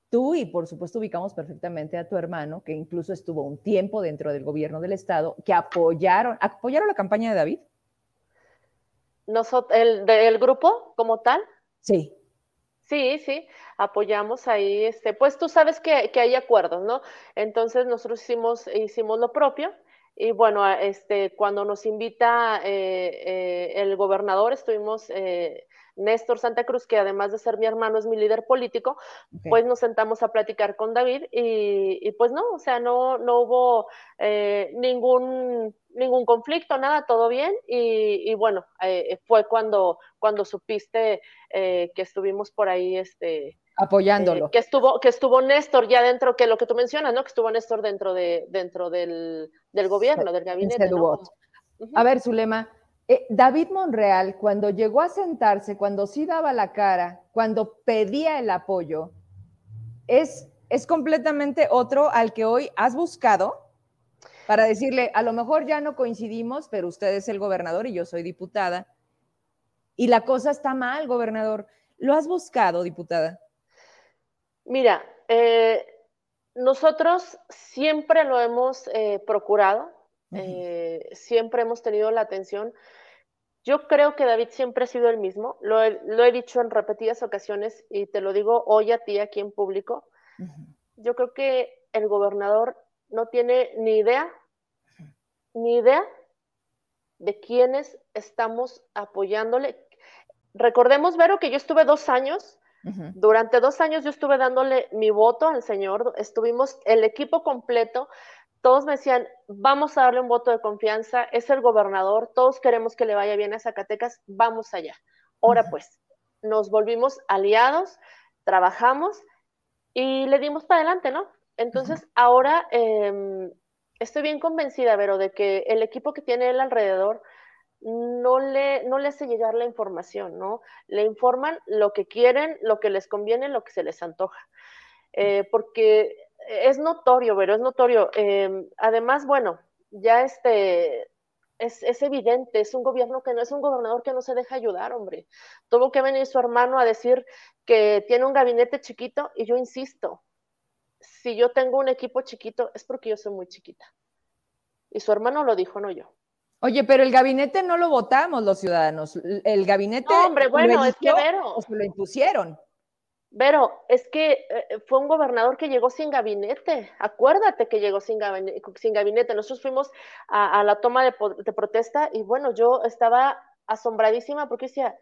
tú y por supuesto ubicamos perfectamente a tu hermano, que incluso estuvo un tiempo dentro del gobierno del Estado, que apoyaron, apoyaron la campaña de David. Nosotros, el, grupo como tal. Sí. Sí, sí, apoyamos ahí, este, pues tú sabes que, que, hay acuerdos, ¿no? Entonces nosotros hicimos, hicimos lo propio y bueno, este, cuando nos invita eh, eh, el gobernador, estuvimos eh, Néstor Santa Cruz, que además de ser mi hermano es mi líder político, pues nos sentamos a platicar con David y, pues no, o sea, no, no hubo eh, ningún, ningún conflicto, nada, todo bien y, bueno, eh, fue cuando, cuando supiste eh, que estuvimos por ahí, este, apoyándolo. que estuvo, que estuvo Néstor ya dentro, que lo que tú mencionas, ¿no? Que estuvo Néstor dentro de, dentro del, gobierno, del gabinete. A ver, Zulema, eh, David Monreal, cuando llegó a sentarse, cuando sí daba la cara, cuando pedía el apoyo, es, es completamente otro al que hoy has buscado para decirle, a lo mejor ya no coincidimos, pero usted es el gobernador y yo soy diputada. Y la cosa está mal, gobernador. ¿Lo has buscado, diputada? Mira, eh, nosotros siempre lo hemos eh, procurado. Eh, siempre hemos tenido la atención. Yo creo que David siempre ha sido el mismo, lo he, dicho en repetidas ocasiones y te lo digo hoy a ti aquí en público. Yo creo que el gobernador no tiene ni idea, ni idea de quiénes estamos apoyándole. Recordemos, Vero, que yo estuve dos años, durante dos años yo estuve dándole mi voto al señor, estuvimos el equipo completo todos me decían, vamos a darle un voto de confianza, es el gobernador, todos queremos que le vaya bien a Zacatecas, vamos allá. Ahora pues, nos volvimos aliados, trabajamos y le dimos para adelante, ¿no? Entonces, ahora em, estoy bien convencida, Vero, de que el equipo que tiene él alrededor no le, no le hace llegar la información, ¿no? Le informan lo que quieren, lo que les conviene, lo que se les antoja. Eh, porque es notorio, pero es notorio. Em, además, bueno, ya este es, evidente, es un gobierno que no es un gobernador que no se deja ayudar, hombre. Tuvo que venir su hermano a decir que tiene un gabinete chiquito y yo insisto, si yo tengo un equipo chiquito es porque yo soy muy chiquita. Y su hermano lo dijo, no yo. Oye, pero el gabinete no lo votamos los ciudadanos. El gabinete. hombre, bueno, es que Vero. O se lo impusieron. Pero es que eh, fue un gobernador que llegó sin gabinete. Acuérdate que llegó sin gabinete. Sin gabinete. Nosotros fuimos a, la toma de, protesta y bueno, yo estaba asombradísima porque decía,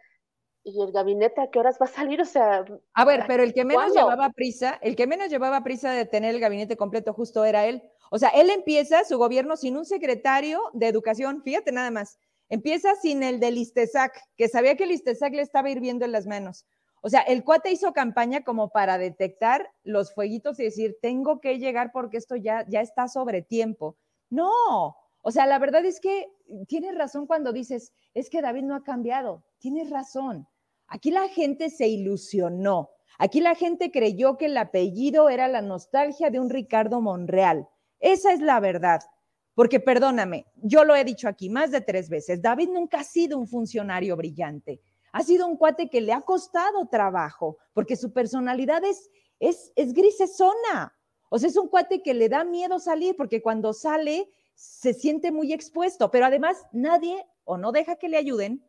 ¿y el gabinete a qué horas va a salir? O sea. A ver, pero el que menos llevaba prisa, el que menos llevaba prisa de tener el gabinete completo justo era él. O sea, él empieza su gobierno sin un secretario de educación, fíjate nada más. Empieza sin el del Istesac, que sabía que el Istesac le estaba hirviendo en las manos. O sea, el cuate hizo campaña como para detectar los fueguitos y decir, tengo que llegar porque esto ya, ya está sobre tiempo. No, o sea, la verdad es que tienes razón cuando dices, es que David no ha cambiado. Tienes razón. Aquí la gente se ilusionó. Aquí la gente creyó que el apellido era la nostalgia de un Ricardo Monreal. Esa es la verdad. Porque perdóname, yo lo he dicho aquí más de tres veces, David nunca ha sido un funcionario brillante ha sido un cuate que le ha costado trabajo, porque su personalidad es, es, es grisesona. O sea, es un cuate que le da miedo salir, porque cuando sale se siente muy expuesto, pero además nadie o no deja que le ayuden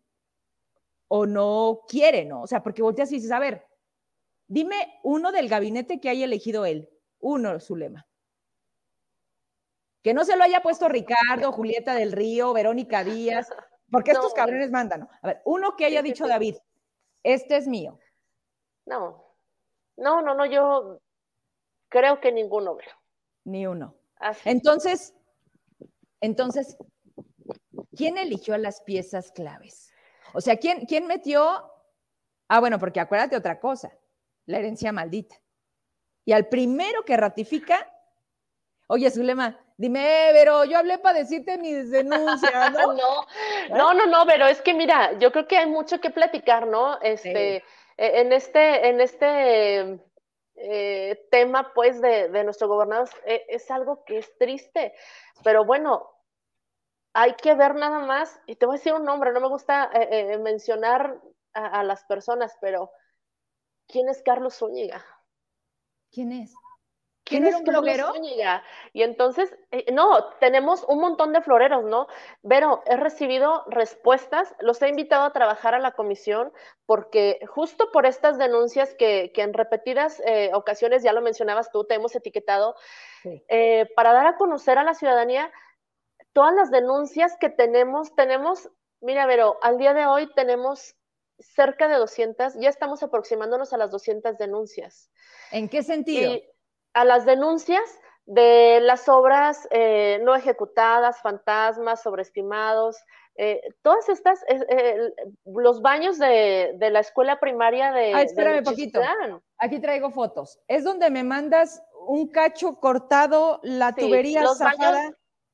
o no quiere, ¿no? O sea, porque volteas y dices, a ver, dime uno del gabinete que haya elegido él, uno, su lema. Que no se lo haya puesto Ricardo, Julieta del Río, Verónica Díaz, porque estos cabrones mandan. A ver, uno que haya dicho David, este es mío. No, no, no, no, yo creo que ninguno veo. Ni uno. Entonces, entonces, ¿quién eligió las piezas claves? O sea, ¿quién, quién metió Ah, bueno, porque acuérdate otra cosa, la herencia maldita. Y al primero que ratifica, oye, Zulema, dime, pero yo hablé para decirte mis denuncias, ¿no? no, no, no, no, pero es que mira, yo creo que hay mucho que platicar, ¿no? Este, e, en este, en este eh, tema, pues, de, nuestro gobernador, e, es, algo que es triste, pero bueno, hay que ver nada más, y te voy a decir un nombre, no me gusta eh, eh, mencionar a, a, las personas, pero ¿quién es Carlos Zúñiga? ¿Quién es? ¿Quién es un bloguero? Y entonces, eh, no, tenemos un montón de floreros, ¿no? Pero he recibido respuestas, los he invitado a trabajar a la comisión porque justo por estas denuncias que, en repetidas eh, ocasiones, ya lo mencionabas tú, te hemos etiquetado, eh, para dar a conocer a la ciudadanía todas las denuncias que tenemos. Tenemos, mira, Vero, al día de hoy tenemos cerca de 200, ya estamos aproximándonos a las 200 denuncias. ¿En qué sentido? A las denuncias de las obras eh, no ejecutadas, fantasmas, sobreestimados, eh, todas estas, eh, los baños de, la escuela primaria de... Ah, espérame poquito. Aquí traigo fotos. Es donde me mandas un cacho cortado, la tubería los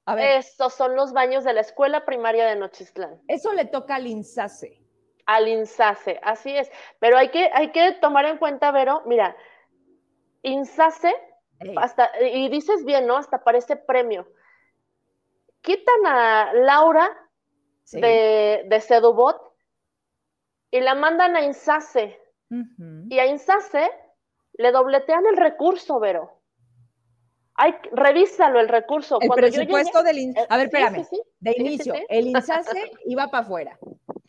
a ver. Estos son los baños de la escuela primaria de Nochistlán. Eso le toca al INSACE. Al INSACE, así es. Pero hay que, hay que tomar en cuenta, Vero, mira, Hasta, y dices bien, ¿no? Hasta parece premio. Quitan a Laura de, de Sedubot y la mandan a Insace. Y a Insace le dobletean el recurso, Vero. Ay, revísalo el recurso. El presupuesto del INSACE. A ver, espérame. de inicio, el INSACE iba para afuera.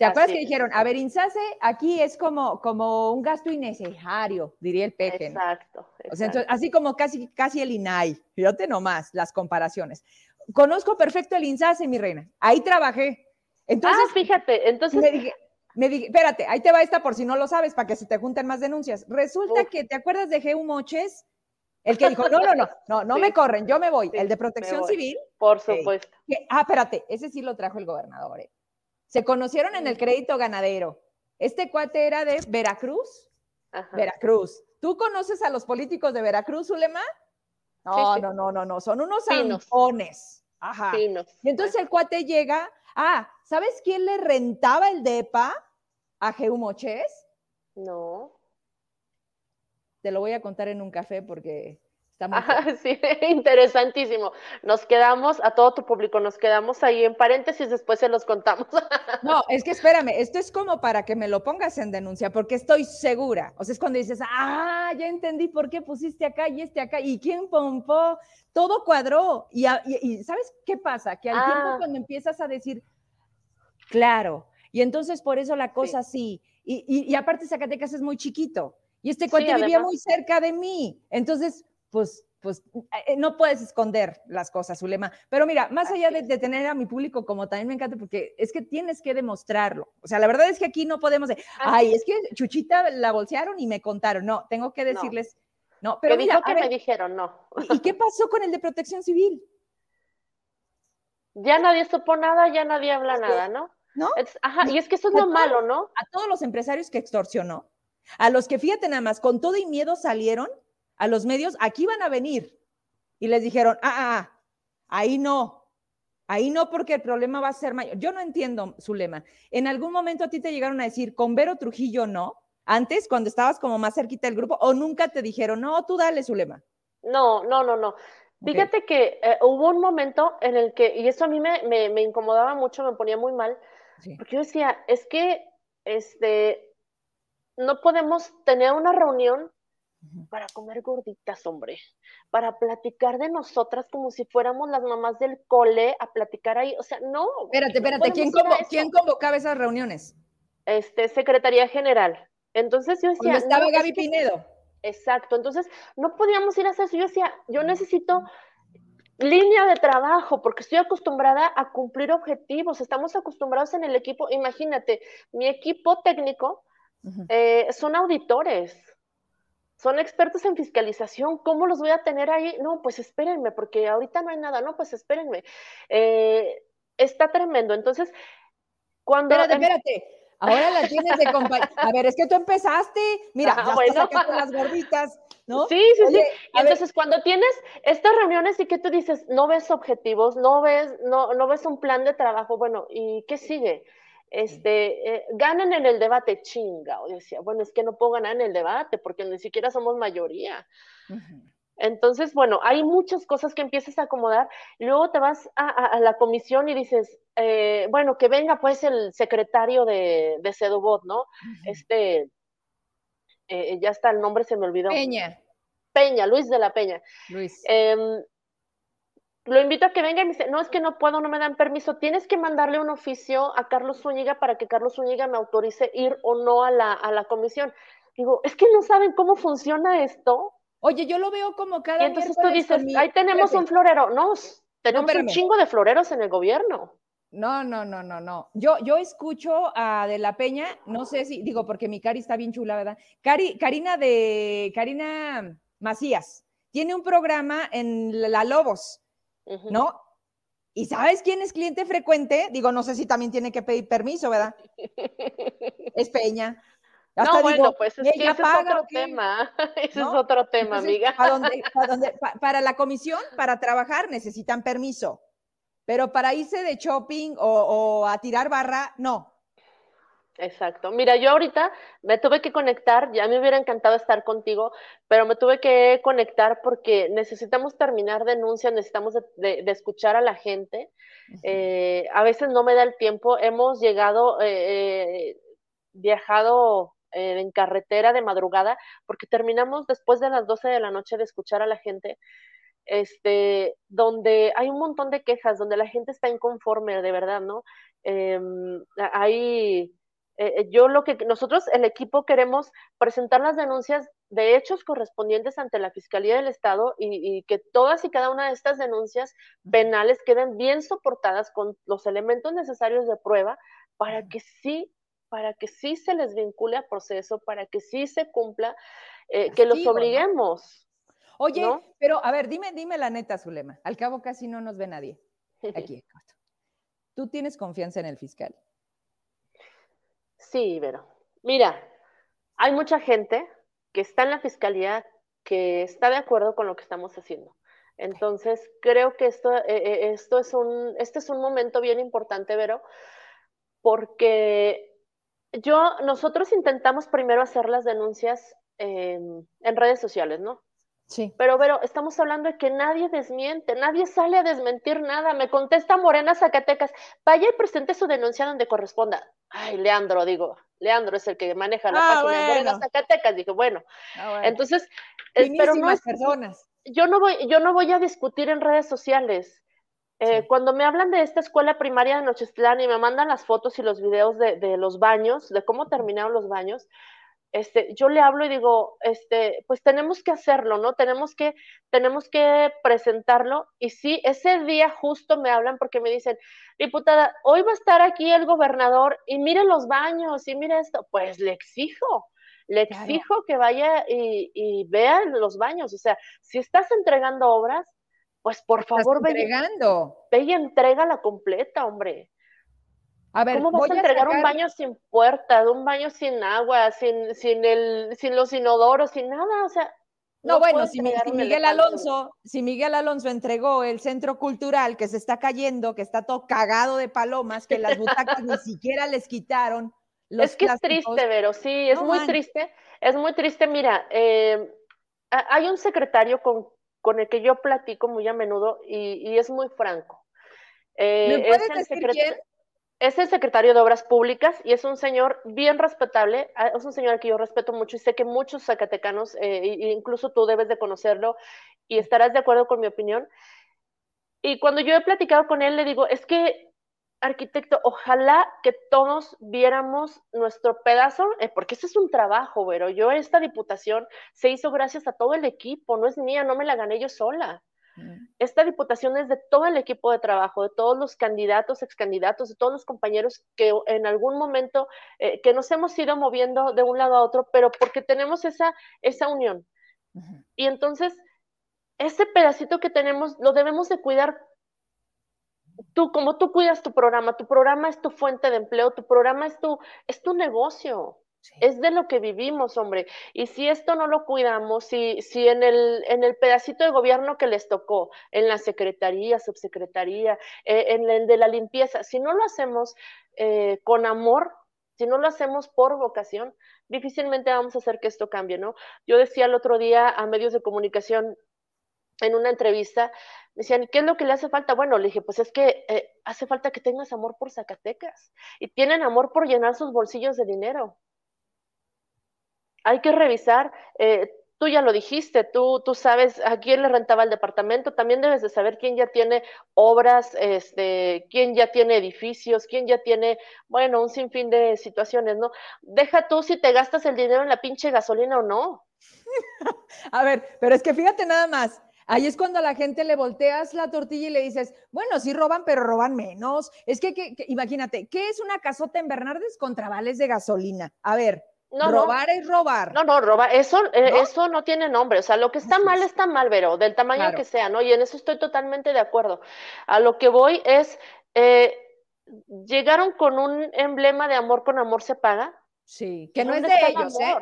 ¿Te acuerdas que dijeron, a ver, INSACE aquí es como, como un gasto innecesario, diría el peje. Exacto. O sea, así como casi, casi el INAI. Fíjate nomás las comparaciones. Conozco perfecto el INSACE, mi reina. Ahí trabajé. Entonces, ah, fíjate, entonces... Me dije, me dije, espérate, ahí te va esta por si no lo sabes, para que se te junten más denuncias. Resulta que, ¿te acuerdas de Geu Moches? El que dijo, no, no, no, no, no me corren, yo me voy. el de protección civil. Por supuesto. ah, espérate, ese sí lo trajo el gobernador. ¿eh? Se conocieron en el crédito ganadero. Este cuate era de Veracruz. Veracruz. ¿Tú conoces a los políticos de Veracruz, Ulema? No, no, no, no, no, son unos zampones. Ajá. Y entonces el cuate llega, ah, ¿sabes quién le rentaba el DEPA a Geumoches? No. Te lo voy a contar en un café porque sí, interesantísimo. Nos quedamos, a todo tu público, nos quedamos ahí en paréntesis, después se los contamos. no, es que espérame, esto es como para que me lo pongas en denuncia, porque estoy segura. O sea, es cuando dices, ah, ya entendí por qué pusiste acá y este acá, y quién pompó, todo cuadró. Y, ¿sabes qué pasa? Que al tiempo ah. cuando empiezas a decir, claro, y entonces por eso la cosa sí. Y, aparte Zacatecas es muy chiquito. Y este cuate vivía muy cerca de mí. Entonces, pues, pues eh, no puedes esconder las cosas, Zulema. Pero mira, más allá de, tener a mi público como también me encanta, porque es que tienes que demostrarlo. O sea, la verdad es que aquí no podemos decir, ay, es que Chuchita la bolsearon y me contaron. No, tengo que decirles, no, pero mira, que me dijeron, no. ¿Y qué pasó con el de protección civil? Ya nadie supo nada, ya nadie habla nada, ¿no? ¿No? ajá, y es que eso es lo malo, ¿no? A todos los empresarios que extorsionó, a los que fíjate nada más, con todo y miedo salieron a los medios, aquí van a venir. Y les dijeron, ah, ah, ah, ahí no, ahí no porque el problema va a ser mayor. Yo no entiendo, Zulema. ¿En algún momento a ti te llegaron a decir, con Vero Trujillo no? Antes, cuando estabas como más cerquita del grupo, o nunca te dijeron, no, tú dale, Zulema. No, no, no, no. Fíjate que eh, hubo un momento en el que, y eso a mí me, me, incomodaba mucho, me ponía muy mal, porque yo decía, es que este, no podemos tener una reunión para comer gorditas, hombre, para platicar de nosotras como si fuéramos las mamás del cole a platicar ahí, o sea, no. Espérate, espérate, ¿quién, ¿quién convocaba esas reuniones? Este, Secretaría General. Entonces yo decía... estaba Gaby Pinedo. Exacto, entonces no podíamos ir a hacer eso, yo decía, yo necesito línea de trabajo, porque estoy acostumbrada a cumplir objetivos, estamos acostumbrados en el equipo, imagínate, mi equipo técnico eh, son auditores, son expertos en fiscalización, ¿cómo los voy a tener ahí? No, pues espérenme, porque ahorita no hay nada, no, pues espérenme. Eh, está tremendo. Entonces, cuando... Espérate, espérate. Ahora la tienes de compañera. A ver, es que tú empezaste, mira, ah, ya bueno. las gorditas, ¿no? Sí, sí, sí. Y entonces cuando tienes estas reuniones y que tú dices, no ves objetivos, no ves, no, no ves un plan de trabajo, bueno, ¿y qué sigue? Este, eh, ganan en el debate, chinga. O decía, bueno, es que no puedo ganar en el debate porque ni siquiera somos mayoría. Entonces, bueno, hay muchas cosas que empiezas a acomodar. Luego te vas a, la comisión y dices, eh, bueno, que venga pues el secretario de, de Sedubot, ¿no? Este, eh, ya está, el nombre se me olvidó. Peña. Peña, Luis de la Peña. Luis. Em, lo invito a que venga y me dice, no, es que no puedo, no me dan permiso. Tienes que mandarle un oficio a Carlos Zúñiga para que Carlos Zúñiga me autorice ir o no a la, a la comisión. Digo, es que no saben cómo funciona esto. Oye, yo lo veo como cada Y entonces tú dices, ahí tenemos un florero. No, tenemos un chingo de floreros en el gobierno. No, no, no, no, no. Yo, yo escucho a De la Peña, no sé si, digo, porque mi Cari está bien chula, ¿verdad? Cari, Karina de, Karina Macías, tiene un programa en La Lobos, ¿no? ¿Y sabes quién es cliente frecuente? Digo, no sé si también tiene que pedir permiso, ¿verdad? es Peña no, bueno, pues es que ese es otro tema. Ese es otro tema, amiga. Para, la comisión, para trabajar, necesitan permiso. Pero para irse de shopping o, a tirar barra, no. Exacto. Mira, yo ahorita me tuve que conectar, ya me hubiera encantado estar contigo, pero me tuve que conectar porque necesitamos terminar denuncias, necesitamos de, escuchar a la gente. Eh, a veces no me da el tiempo. Hemos llegado, eh, eh, viajado en carretera de madrugada, porque terminamos después de las 12 de la noche de escuchar a la gente, este, donde hay un montón de quejas, donde la gente está inconforme, de verdad, ¿no? Em, hay, eh, eh, yo lo que nosotros, el equipo, queremos presentar las denuncias de hechos correspondientes ante la Fiscalía del Estado y, y, que todas y cada una de estas denuncias penales queden bien soportadas con los elementos necesarios de prueba para que sí para que sí se les vincule a proceso, para que sí se cumpla, eh, que los obliguemos. Oye, pero a ver, dime, dime la neta, Zulema. Al cabo casi no nos ve nadie. Aquí. ¿Tú tienes confianza en el fiscal? Sí, pero Mira, hay mucha gente que está en la fiscalía que está de acuerdo con lo que estamos haciendo. Entonces, creo que esto, eh, eh, esto es un, este es un momento bien importante, Vero, porque yo, nosotros intentamos primero hacer las denuncias en redes sociales, ¿no? Sí. Pero, pero estamos hablando de que nadie desmiente, nadie sale a desmentir nada. Me contesta Morena Zacatecas, vaya y presente su denuncia donde corresponda. Ay, Leandro, digo, Leandro es el que maneja la ah, página de Morena Zacatecas. Dije, bueno, ah, entonces, pero no es, personas. Yo no voy, yo no voy a discutir en redes sociales. Eh, cuando me hablan de esta escuela primaria de Nochistlán y me mandan las fotos y los videos de, los baños, de cómo terminaron los baños, este, yo le hablo y digo, este, pues tenemos que hacerlo, ¿no? Tenemos que, tenemos que presentarlo. Y sí, ese día justo me hablan porque me dicen, diputada, hoy va a estar aquí el gobernador y mire los baños y mire esto. Pues le exijo, le exijo que vaya y, y vea los baños. O sea, si estás entregando obras, pues por favor, ve, ve y entrega la completa, hombre. A ver, ¿cómo vas a entregar un baño sin puerta, un baño sin agua, sin, sin, el, sin los inodoros, sin nada? O sea, no, bueno, si, Miguel Alonso, si Miguel Alonso entregó el centro cultural que se está cayendo, que está todo cagado de palomas, que las butacas ni siquiera les quitaron. es que es triste, Vero, sí, es muy triste. Es muy triste, mira, eh, hay un secretario con con el que yo platico muy a menudo y, es muy franco. Eh, es, el decir es el secretario de Obras Públicas y es un señor bien respetable, ah, es un señor que yo respeto mucho y sé que muchos zacatecanos, eh, incluso tú debes de conocerlo y estarás de acuerdo con mi opinión. Y cuando yo he platicado con él, le digo, es que arquitecto, ojalá que todos viéramos nuestro pedazo, eh, porque ese es un trabajo, pero yo esta diputación se hizo gracias a todo el equipo, no es mía, no me la gané yo sola. Esta diputación es de todo el equipo de trabajo, de todos los candidatos, ex candidatos, de todos los compañeros que en algún momento, eh, que nos hemos ido moviendo de un lado a otro, pero porque tenemos esa, esa unión. Y entonces, ese pedacito que tenemos lo debemos de cuidar tú, como tú cuidas tu programa, tu programa es tu fuente de empleo, tu programa es tu, es tu negocio. Es de lo que vivimos, hombre. Y si esto no lo cuidamos, si, si en, el, en el pedacito de gobierno que les tocó, en la secretaría, subsecretaría, eh, en el de la limpieza, si no lo hacemos eh, con amor, si no lo hacemos por vocación, difícilmente vamos a hacer que esto cambie, ¿no? Yo decía el otro día a medios de comunicación en una entrevista, me decían, ¿qué es lo que le hace falta? Bueno, le dije, pues es que eh, hace falta que tengas amor por Zacatecas y tienen amor por llenar sus bolsillos de dinero. Hay que revisar, eh, tú ya lo dijiste, tú, tú sabes a quién le rentaba el departamento, también debes de saber quién ya tiene obras, este, quién ya tiene edificios, quién ya tiene, bueno, un sinfín de situaciones, ¿no? Deja tú si te gastas el dinero en la pinche gasolina o no. a ver, pero es que fíjate nada más. Ahí es cuando a la gente le volteas la tortilla y le dices, bueno, sí roban, pero roban menos. Es que, que imagínate, ¿qué es una casota en Bernardes contra vales de gasolina? A ver, no, robar es robar. No, no, robar, eso, eh, eso no tiene nombre. O sea, lo que está mal está mal, pero del tamaño que sea, ¿no? Y en eso estoy totalmente de acuerdo. A lo que voy es, eh, llegaron con un emblema de amor con amor se paga. Sí, que no es de ellos, ¿eh?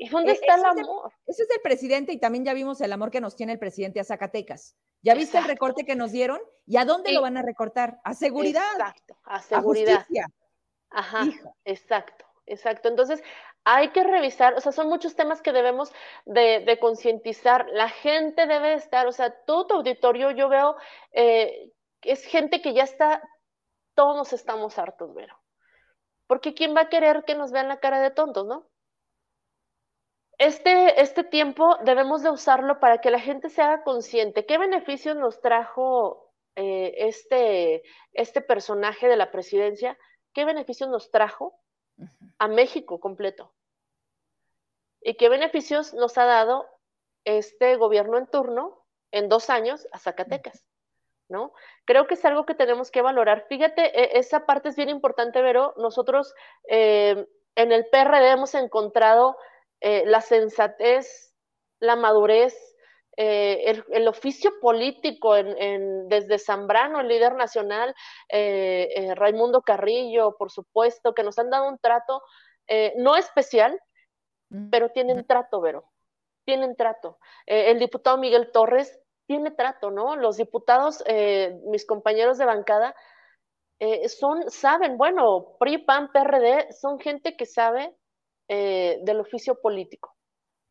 ¿Y dónde está el amor? ese es el presidente y también ya vimos el amor que nos tiene el presidente a Zacatecas. ¿Ya viste el recorte que nos dieron? ¿Y a dónde lo van a recortar? A seguridad. Exacto, a seguridad. A justicia. Ajá, exacto, exacto. Entonces, hay que revisar, o sea, son muchos temas que debemos de, concientizar. La gente debe estar, o sea, todo tu auditorio yo veo, eh, es gente que ya está, todos estamos hartos, Vero. Porque ¿quién va a querer que nos vean la cara de tontos, no? Este, este tiempo debemos de usarlo para que la gente se haga consciente. ¿Qué beneficios nos trajo eh, este, este personaje de la presidencia? ¿Qué beneficios nos trajo a México completo? ¿Y qué beneficios nos ha dado este gobierno en turno en dos años a Zacatecas? ¿No? Creo que es algo que tenemos que valorar. Fíjate, e, esa parte es bien importante, Vero. Nosotros eh, en el PRD hemos encontrado eh, la sensatez, la madurez, eh, el, oficio político en, desde Zambrano, el líder nacional, Raimundo Carrillo, por supuesto, que nos han dado un trato no especial, pero tienen trato, Vero, tienen trato. Eh, el diputado Miguel Torres tiene trato, ¿no? Los diputados, eh, mis compañeros de bancada, eh, son, saben, bueno, PRI, PAN, PRD, son gente que sabe del oficio político,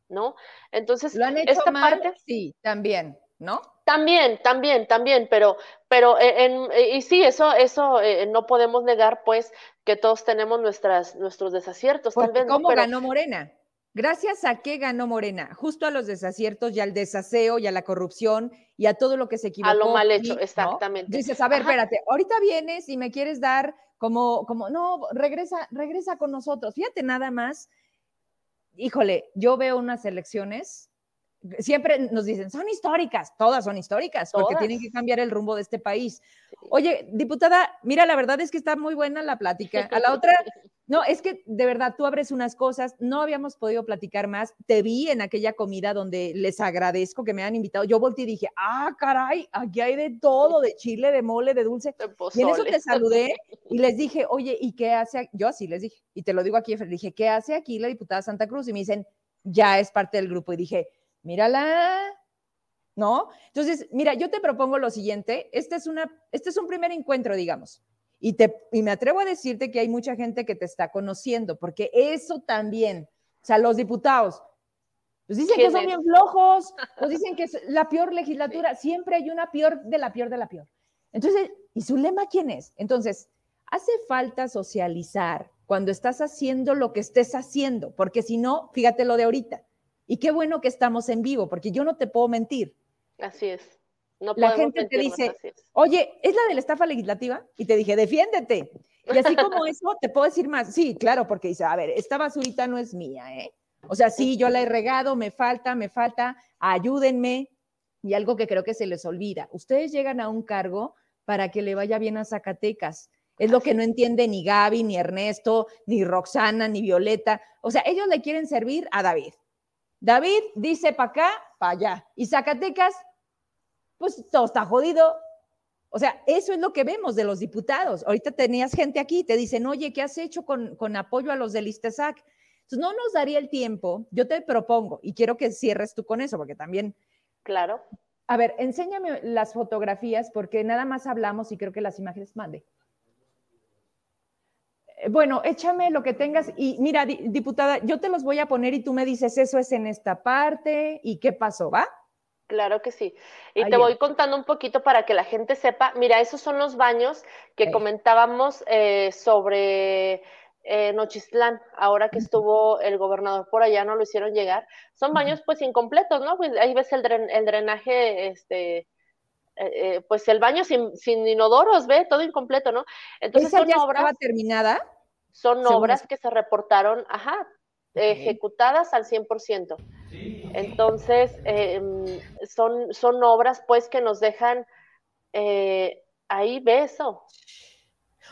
¿no? Entonces, ¿lo han hecho esta parte, sí, también, ¿no? También, también, también, pero, pero en, y sí, eso, eso no podemos negar, pues, que todos tenemos nuestras, nuestros desaciertos. tal vez, ¿Cómo ganó Morena? Gracias a qué ganó Morena, justo a los desaciertos y al desaseo y a la corrupción y a todo lo que se equivocó. A lo mal hecho, exactamente. Dices, a ver, espérate, ahorita vienes y me quieres dar como, como, no, regresa, regresa con nosotros. Fíjate nada más, híjole, yo veo unas elecciones siempre nos dicen, son históricas, todas son históricas, porque tienen que cambiar el rumbo de este país. Oye, diputada, mira, la verdad es que está muy buena la plática. A la otra, no, es que de verdad tú abres unas cosas, no habíamos podido platicar más. Te vi en aquella comida donde les agradezco que me han invitado. Yo volteé y dije, ah, caray, aquí hay de todo, de chile, de mole, de dulce. y en eso te saludé y les dije, oye, ¿y qué hace? Yo así les dije, y te lo digo aquí, dije, ¿qué hace aquí la diputada Santa Cruz? Y me dicen, ya es parte del grupo. Y dije, mírala, ¿no? Entonces, mira, yo te propongo lo siguiente, este es, una, este es un primer encuentro, digamos, y, te, y me atrevo a decirte que hay mucha gente que te está conociendo, porque eso también, o sea, los diputados, pues dicen que son bien flojos, pues dicen que es la peor legislatura, siempre hay una peor de la peor de la peor. Entonces, ¿y su lema quién es? Entonces, hace falta socializar cuando estás haciendo lo que estés haciendo, porque si no, fíjate lo de ahorita, y qué bueno que estamos en vivo, porque yo no te puedo mentir. Así es. No la gente te dice, oye, ¿es la de la estafa legislativa? Y te dije, defiéndete. Y así como eso, te puedo decir más. Sí, claro, porque dice, a ver, esta basurita no es mía, ¿eh? O sea, sí, yo la he regado, me falta, me falta, ayúdenme. Y algo que creo que se les olvida, ustedes llegan a un cargo para que le vaya bien a Zacatecas. Es lo que no entiende ni Gaby, ni Ernesto, ni Roxana, ni Violeta. O sea, ellos le quieren servir a David. David dice para acá, para allá. Y Zacatecas, pues todo está jodido. O sea, eso es lo que vemos de los diputados. Ahorita tenías gente aquí, te dicen, oye, ¿qué has hecho con, con apoyo a los del ISTESAC? Entonces, no nos daría el tiempo, yo te propongo, y quiero que cierres tú con eso, porque también... Claro. A ver, enséñame las fotografías, porque nada más hablamos y creo que las imágenes mande. Eh, bueno, échame lo que tengas y mira, diputada, yo te los voy a poner y tú me dices, eso es en esta parte y qué pasó, ¿va? Claro que sí. Y te voy contando un poquito para que la gente sepa. Mira, esos son los baños que comentábamos eh, sobre eh, Nochistlán, ahora que estuvo el gobernador por allá, no lo hicieron llegar. Son baños pues incompletos, ¿no? Pues ahí ves el, el drenaje, este, eh, eh, pues el baño sin, sin, inodoros, ve, todo incompleto, ¿no? Entonces son obras... terminada? Son obras que se reportaron, ajá, ejecutadas al 100%. Entonces, em, son, son obras pues que nos dejan ahí beso.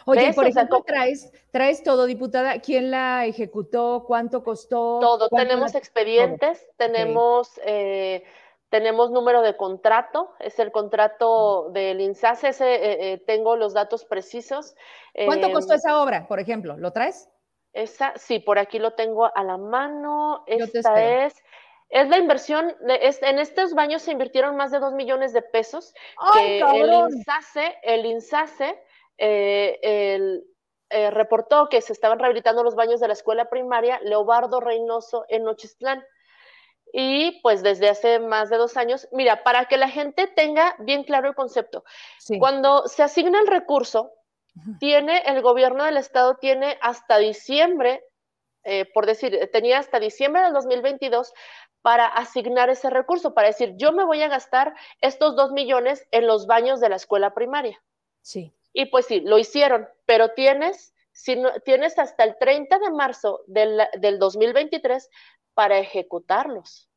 Oye, por ejemplo, traes, traes todo, diputada, ¿quién la ejecutó? ¿Cuánto costó? Todo, tenemos expedientes, tenemos, eh, tenemos número de contrato, es el contrato del INSAS, ese eh, eh, tengo los datos precisos. ¿Cuánto costó em, esa obra, por ejemplo? ¿Lo traes? Esa, sí, por aquí lo tengo a la mano. Esta es, es la inversión, es, en estos baños se invirtieron más de dos millones de pesos. ¡Ay, que el INSASE, el INSASE eh, el, eh, reportó que se estaban rehabilitando los baños de la escuela primaria Leobardo Reynoso en Nochistlán. Y pues desde hace más de dos años, mira, para que la gente tenga bien claro el concepto, cuando se asigna el recurso, tiene el gobierno del estado tiene hasta diciembre, eh, por decir, tenía hasta diciembre del 2022 para asignar ese recurso, para decir, yo me voy a gastar estos dos millones en los baños de la escuela primaria. Sí. Y pues sí, lo hicieron, pero tienes, si no, tienes hasta el 30 de marzo del, del 2023 para ejecutarlos,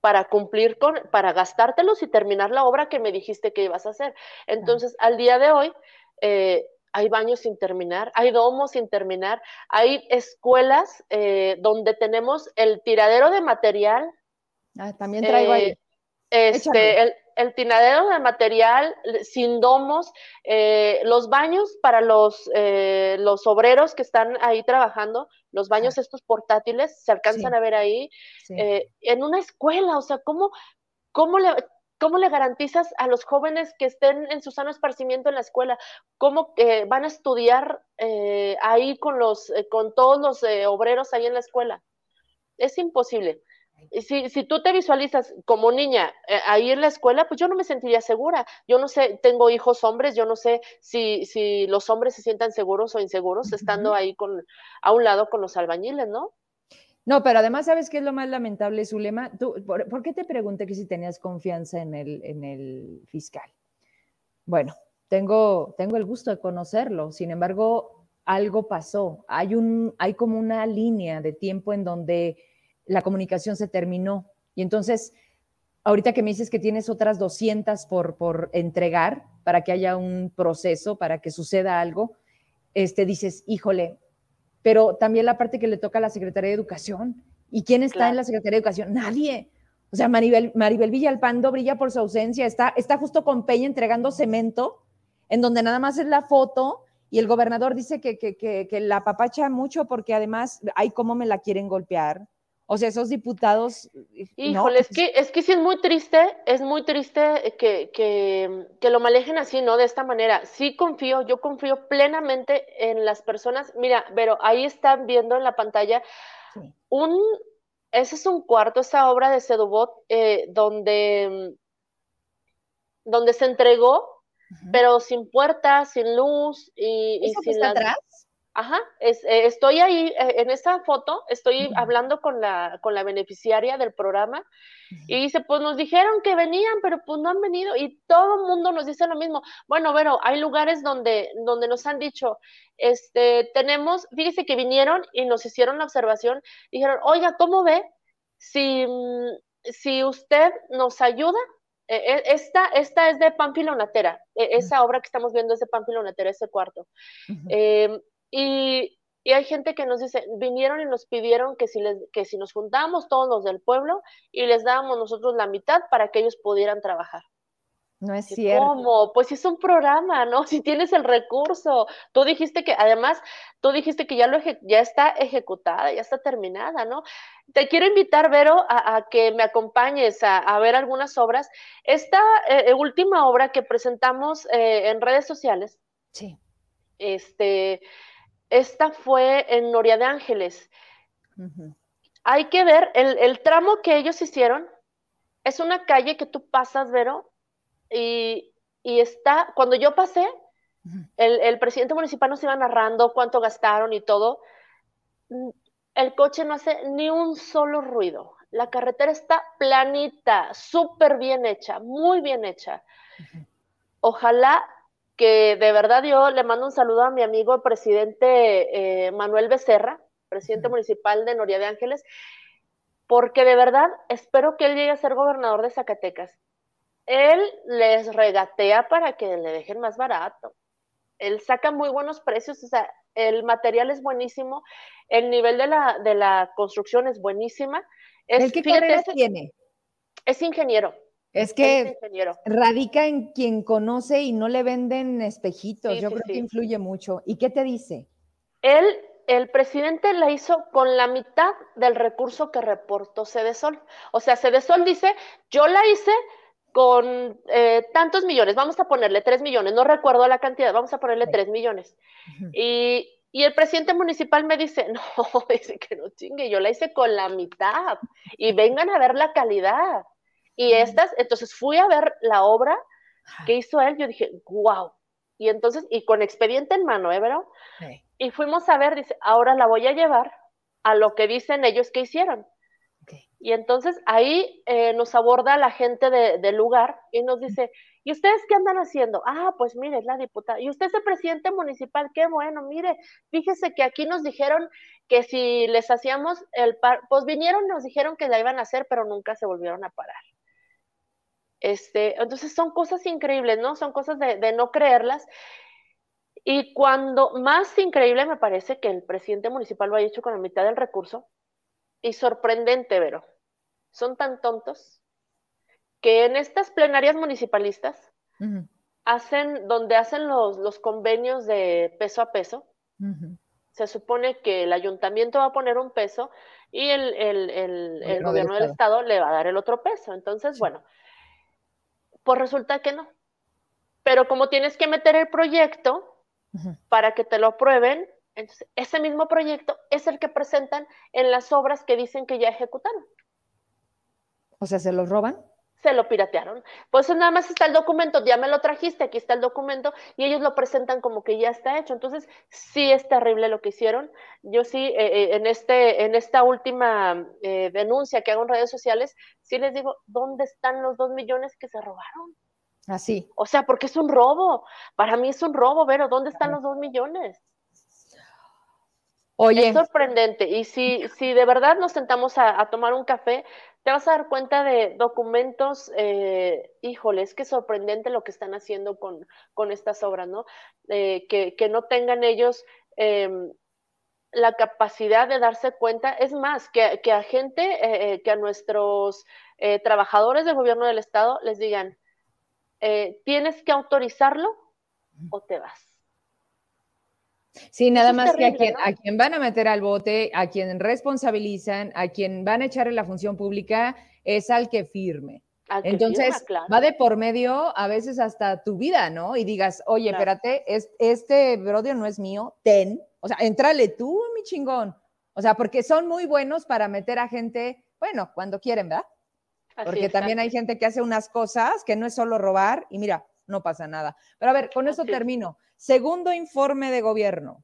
para cumplir con, para gastártelos y terminar la obra que me dijiste que ibas a hacer. Entonces, al día de hoy, eh, hay baños sin terminar, hay domos sin terminar, hay escuelas eh, donde tenemos el tiradero de material. Ah, también traigo ahí. Eh, este, el, el tinadero de material sin domos, eh, los baños para los, eh, los obreros que están ahí trabajando, los baños estos portátiles, se alcanzan a ver ahí, eh, en una escuela, o sea, ¿cómo, cómo le... ¿Cómo le garantizas a los jóvenes que estén en su sano esparcimiento en la escuela? ¿Cómo van a estudiar ahí con, los, con todos los obreros ahí en la escuela? Es imposible si, si tú te visualizas como niña eh, ahí en la escuela, pues yo no me sentiría segura. Yo no sé, tengo hijos hombres, yo no sé si, si los hombres se sientan seguros o inseguros estando ahí con, a un lado con los albañiles, ¿no? No, pero además, ¿sabes qué es lo más lamentable, Zulema? ¿Tú, por, qué te pregunté que si tenías confianza en el, en el fiscal? Bueno, tengo, tengo el gusto de conocerlo, sin embargo, algo pasó. Hay, un, hay como una línea de tiempo en donde la comunicación se terminó. Y entonces, ahorita que me dices que tienes otras 200 por, por entregar para que haya un proceso, para que suceda algo, este, dices, híjole, pero también la parte que le toca a la Secretaría de Educación. ¿Y quién está en la Secretaría de Educación? Nadie. O sea, Maribel, Maribel Villalpando brilla por su ausencia, está, está justo con Peña entregando cemento, en donde nada más es la foto y el gobernador dice que, que, que, que la papacha mucho porque además, ay, cómo me la quieren golpear. O sea, esos diputados. Híjole, es, que, es que sí es muy triste, es muy triste que, que, lo manejen así, ¿no? De esta manera. Sí confío, yo confío plenamente en las personas. Mira, pero ahí están viendo en la pantalla un. Ese es un cuarto, esa obra de Sedubot, eh, donde, donde se entregó, pero sin puertas, sin luz y, y sin. Está atrás? Ajá, es, eh, estoy ahí eh, en esa foto, estoy hablando con la, con la beneficiaria del programa y dice, pues nos dijeron que venían, pero pues no han venido y todo el mundo nos dice lo mismo. Bueno, pero hay lugares donde, donde nos han dicho, este, tenemos, fíjese que vinieron y nos hicieron la observación, dijeron, oiga, ¿cómo ve? Si, mm, si usted nos ayuda, eh, esta, esta es de Pampilonatera, esa obra que estamos viendo es de Pampilonatera, ese cuarto. Y, hay gente que nos dice, vinieron y nos pidieron que si, les, que si nos juntamos todos los del pueblo y les dábamos nosotros la mitad para que ellos pudieran trabajar. No es cierto. ¿Cómo? Pues es un programa, ¿no? Si tienes el recurso. Tú dijiste que, además, tú dijiste que ya, lo ya está ejecutada, ya está terminada, ¿no? Te quiero invitar, Vero, a, que me acompañes a, ver algunas obras. Esta eh, eh, última obra que presentamos eh, en redes sociales. Sí. Este, esta fue en Noria de Ángeles. Hay que ver el, el tramo que ellos hicieron. Es una calle que tú pasas, Vero, y, está, cuando yo pasé, el, presidente municipal nos iba narrando cuánto gastaron y todo. Mm, el coche no hace ni un solo ruido. La carretera está planita, súper bien hecha, muy bien hecha. Ojalá que de verdad yo le mando un saludo a mi amigo el presidente eh, Manuel Becerra, presidente municipal de Noria de Ángeles, porque de verdad espero que él llegue a ser gobernador de Zacatecas él les regatea para que le dejen más barato. Él saca muy buenos precios, o sea, el material es buenísimo, el nivel de la, de la construcción es buenísima. Es, qué carrera tiene? Es ingeniero. Es que radica en quien conoce y no le venden espejitos. Yo creo que influye mucho. ¿Y qué te dice? Él, el presidente la hizo con la mitad del recurso que reportó Cedesol. O sea, Cedesol dice, yo la hice con eh, tantos millones, vamos a ponerle tres millones, no recuerdo la cantidad, vamos a ponerle tres millones. Y, el presidente municipal me dice, no, dice que no chingue, yo la hice con la mitad y vengan a ver la calidad. Y estas, entonces fui a ver la obra que hizo él, yo dije, wow. Y entonces, y con expediente en mano, ¿eh? Y fuimos a ver, dice, ahora la voy a llevar a lo que dicen ellos que hicieron. Y entonces ahí eh, nos aborda la gente del lugar y nos dice, ¿y ustedes qué andan haciendo? Ah, pues mire, es la diputada. ¿Y usted es el presidente municipal? Qué bueno, mire, fíjese que aquí nos dijeron que si les hacíamos el par, pues vinieron, nos dijeron que la iban a hacer, pero nunca se volvieron a parar. Este, entonces son cosas increíbles, ¿no? Son cosas de, de no creerlas. Y cuando más increíble me parece que el presidente municipal lo haya hecho con la mitad del recurso, y sorprendente, Vero son tan tontos que en estas plenarias municipalistas hacen, donde hacen los, convenios de peso a peso, se supone que el ayuntamiento va a poner un peso y el, gobierno del estado. le va a dar el otro peso. Entonces, bueno, pues resulta que no. Pero como tienes que meter el proyecto para que te lo aprueben, entonces ese mismo proyecto es el que presentan en las obras que dicen que ya ejecutaron. O sea, ¿se los roban? Se lo piratearon. Pues nada más está el documento, ya me lo trajiste, aquí está el documento, y ellos lo presentan como que ya está hecho. Entonces, sí es terrible lo que hicieron. Yo sí, eh, eh, en, este, en esta última eh, denuncia que hago en redes sociales, sí les digo, ¿dónde están los dos millones que se robaron? Así. O sea, porque es un robo. Para mí es un robo, pero ¿dónde están los dos millones? Oye. Es sorprendente. Y si, si de verdad nos sentamos a, tomar un café, te vas a dar cuenta de documentos, eh, híjole, es que sorprendente lo que están haciendo con, con estas obras, ¿no? Eh, que, que, no tengan ellos em, la capacidad de darse cuenta, es más, que, que a gente, eh, que a nuestros trabajadores del gobierno del Estado les digan, tienes que autorizarlo o te vas. Sí, nada más que a quien, a quien van a meter al bote, a quien responsabilizan, a quien van a echar en la función pública, es al que firme. Entonces, va de por medio a veces hasta tu vida, ¿no? Y digas, oye, espérate, es, este brother no es mío, ten. O sea, entrale tú, mi chingón. O sea, porque son muy buenos para meter a gente, bueno, cuando quieren, ¿verdad? porque también hay gente que hace unas cosas que no es solo robar y mira, no pasa nada. Pero a ver, con eso termino. Segundo informe de gobierno.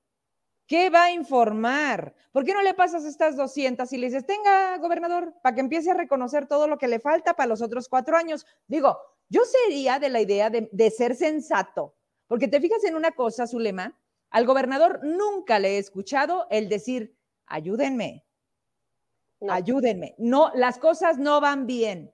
¿Qué va a informar? ¿Por qué no le pasas estas 200 y le dices, tenga, gobernador, para que empiece a reconocer todo lo que le falta para los otros cuatro años? Digo, yo sería de la idea de, ser sensato, porque te fijas en una cosa, Zulema, al gobernador nunca le he escuchado el decir, ayúdenme, ayúdenme. No, las cosas no van bien.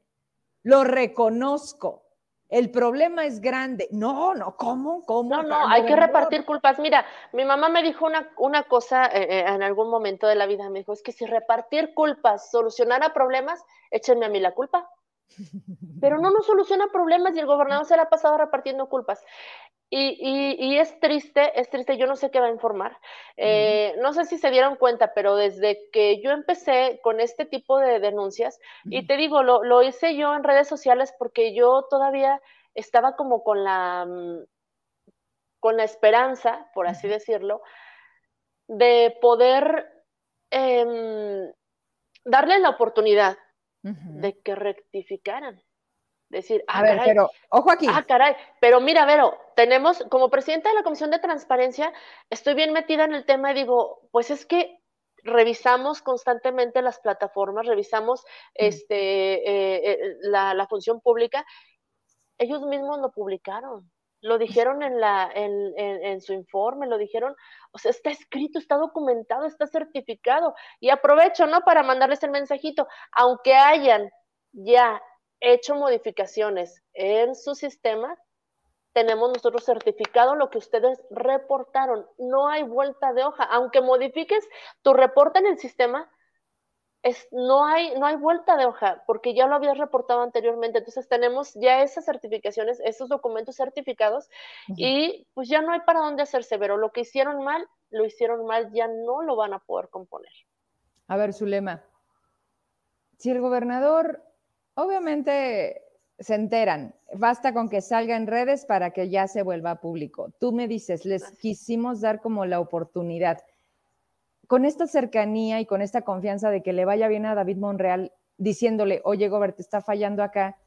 Lo reconozco el problema es grande. No, no, ¿cómo? ¿Cómo? No, no, hay que repartir culpas. Mira, mi mamá me dijo una, una cosa eh, eh, en algún momento de la vida, me dijo, es que si repartir culpas solucionara problemas, échenme a mí la culpa. pero no nos soluciona problemas y el gobernador se la ha pasado repartiendo culpas. Y, es triste, es triste, yo no sé qué va a informar. Eh, no sé si se dieron cuenta, pero desde que yo empecé con este tipo de denuncias, y te digo, lo, lo, hice yo en redes sociales porque yo todavía estaba como con la, mm, con la esperanza, por así decirlo, de poder em, darle la oportunidad de que rectificaran. Decir, ah, a ver, pero ojo aquí. Ah, caray, pero mira, Vero, tenemos, como presidenta de la Comisión de Transparencia, estoy bien metida en el tema y digo, pues es que revisamos constantemente las plataformas, revisamos este, eh, eh, la, la, función pública, ellos mismos lo publicaron, lo dijeron en, la, en, en, su informe, lo dijeron, o sea, está escrito, está documentado, está certificado. Y aprovecho, ¿no? Para mandarles el mensajito, aunque hayan ya hecho modificaciones en su sistema, tenemos nosotros certificado lo que ustedes reportaron. No hay vuelta de hoja. Aunque modifiques tu reporte en el sistema, es, no, hay, no hay vuelta de hoja, porque ya lo habías reportado anteriormente. Entonces tenemos ya esas certificaciones, esos documentos certificados, y pues ya no hay para dónde hacerse, pero lo que hicieron mal, lo hicieron mal, ya no lo van a poder componer. A ver, Zulema, si el gobernador Obviamente se enteran, basta con que salga en redes para que ya se vuelva público. Tú me dices, les quisimos dar como la oportunidad. Con esta cercanía y con esta confianza de que le vaya bien a David Monreal diciéndole, oye, Gobert, te está fallando acá,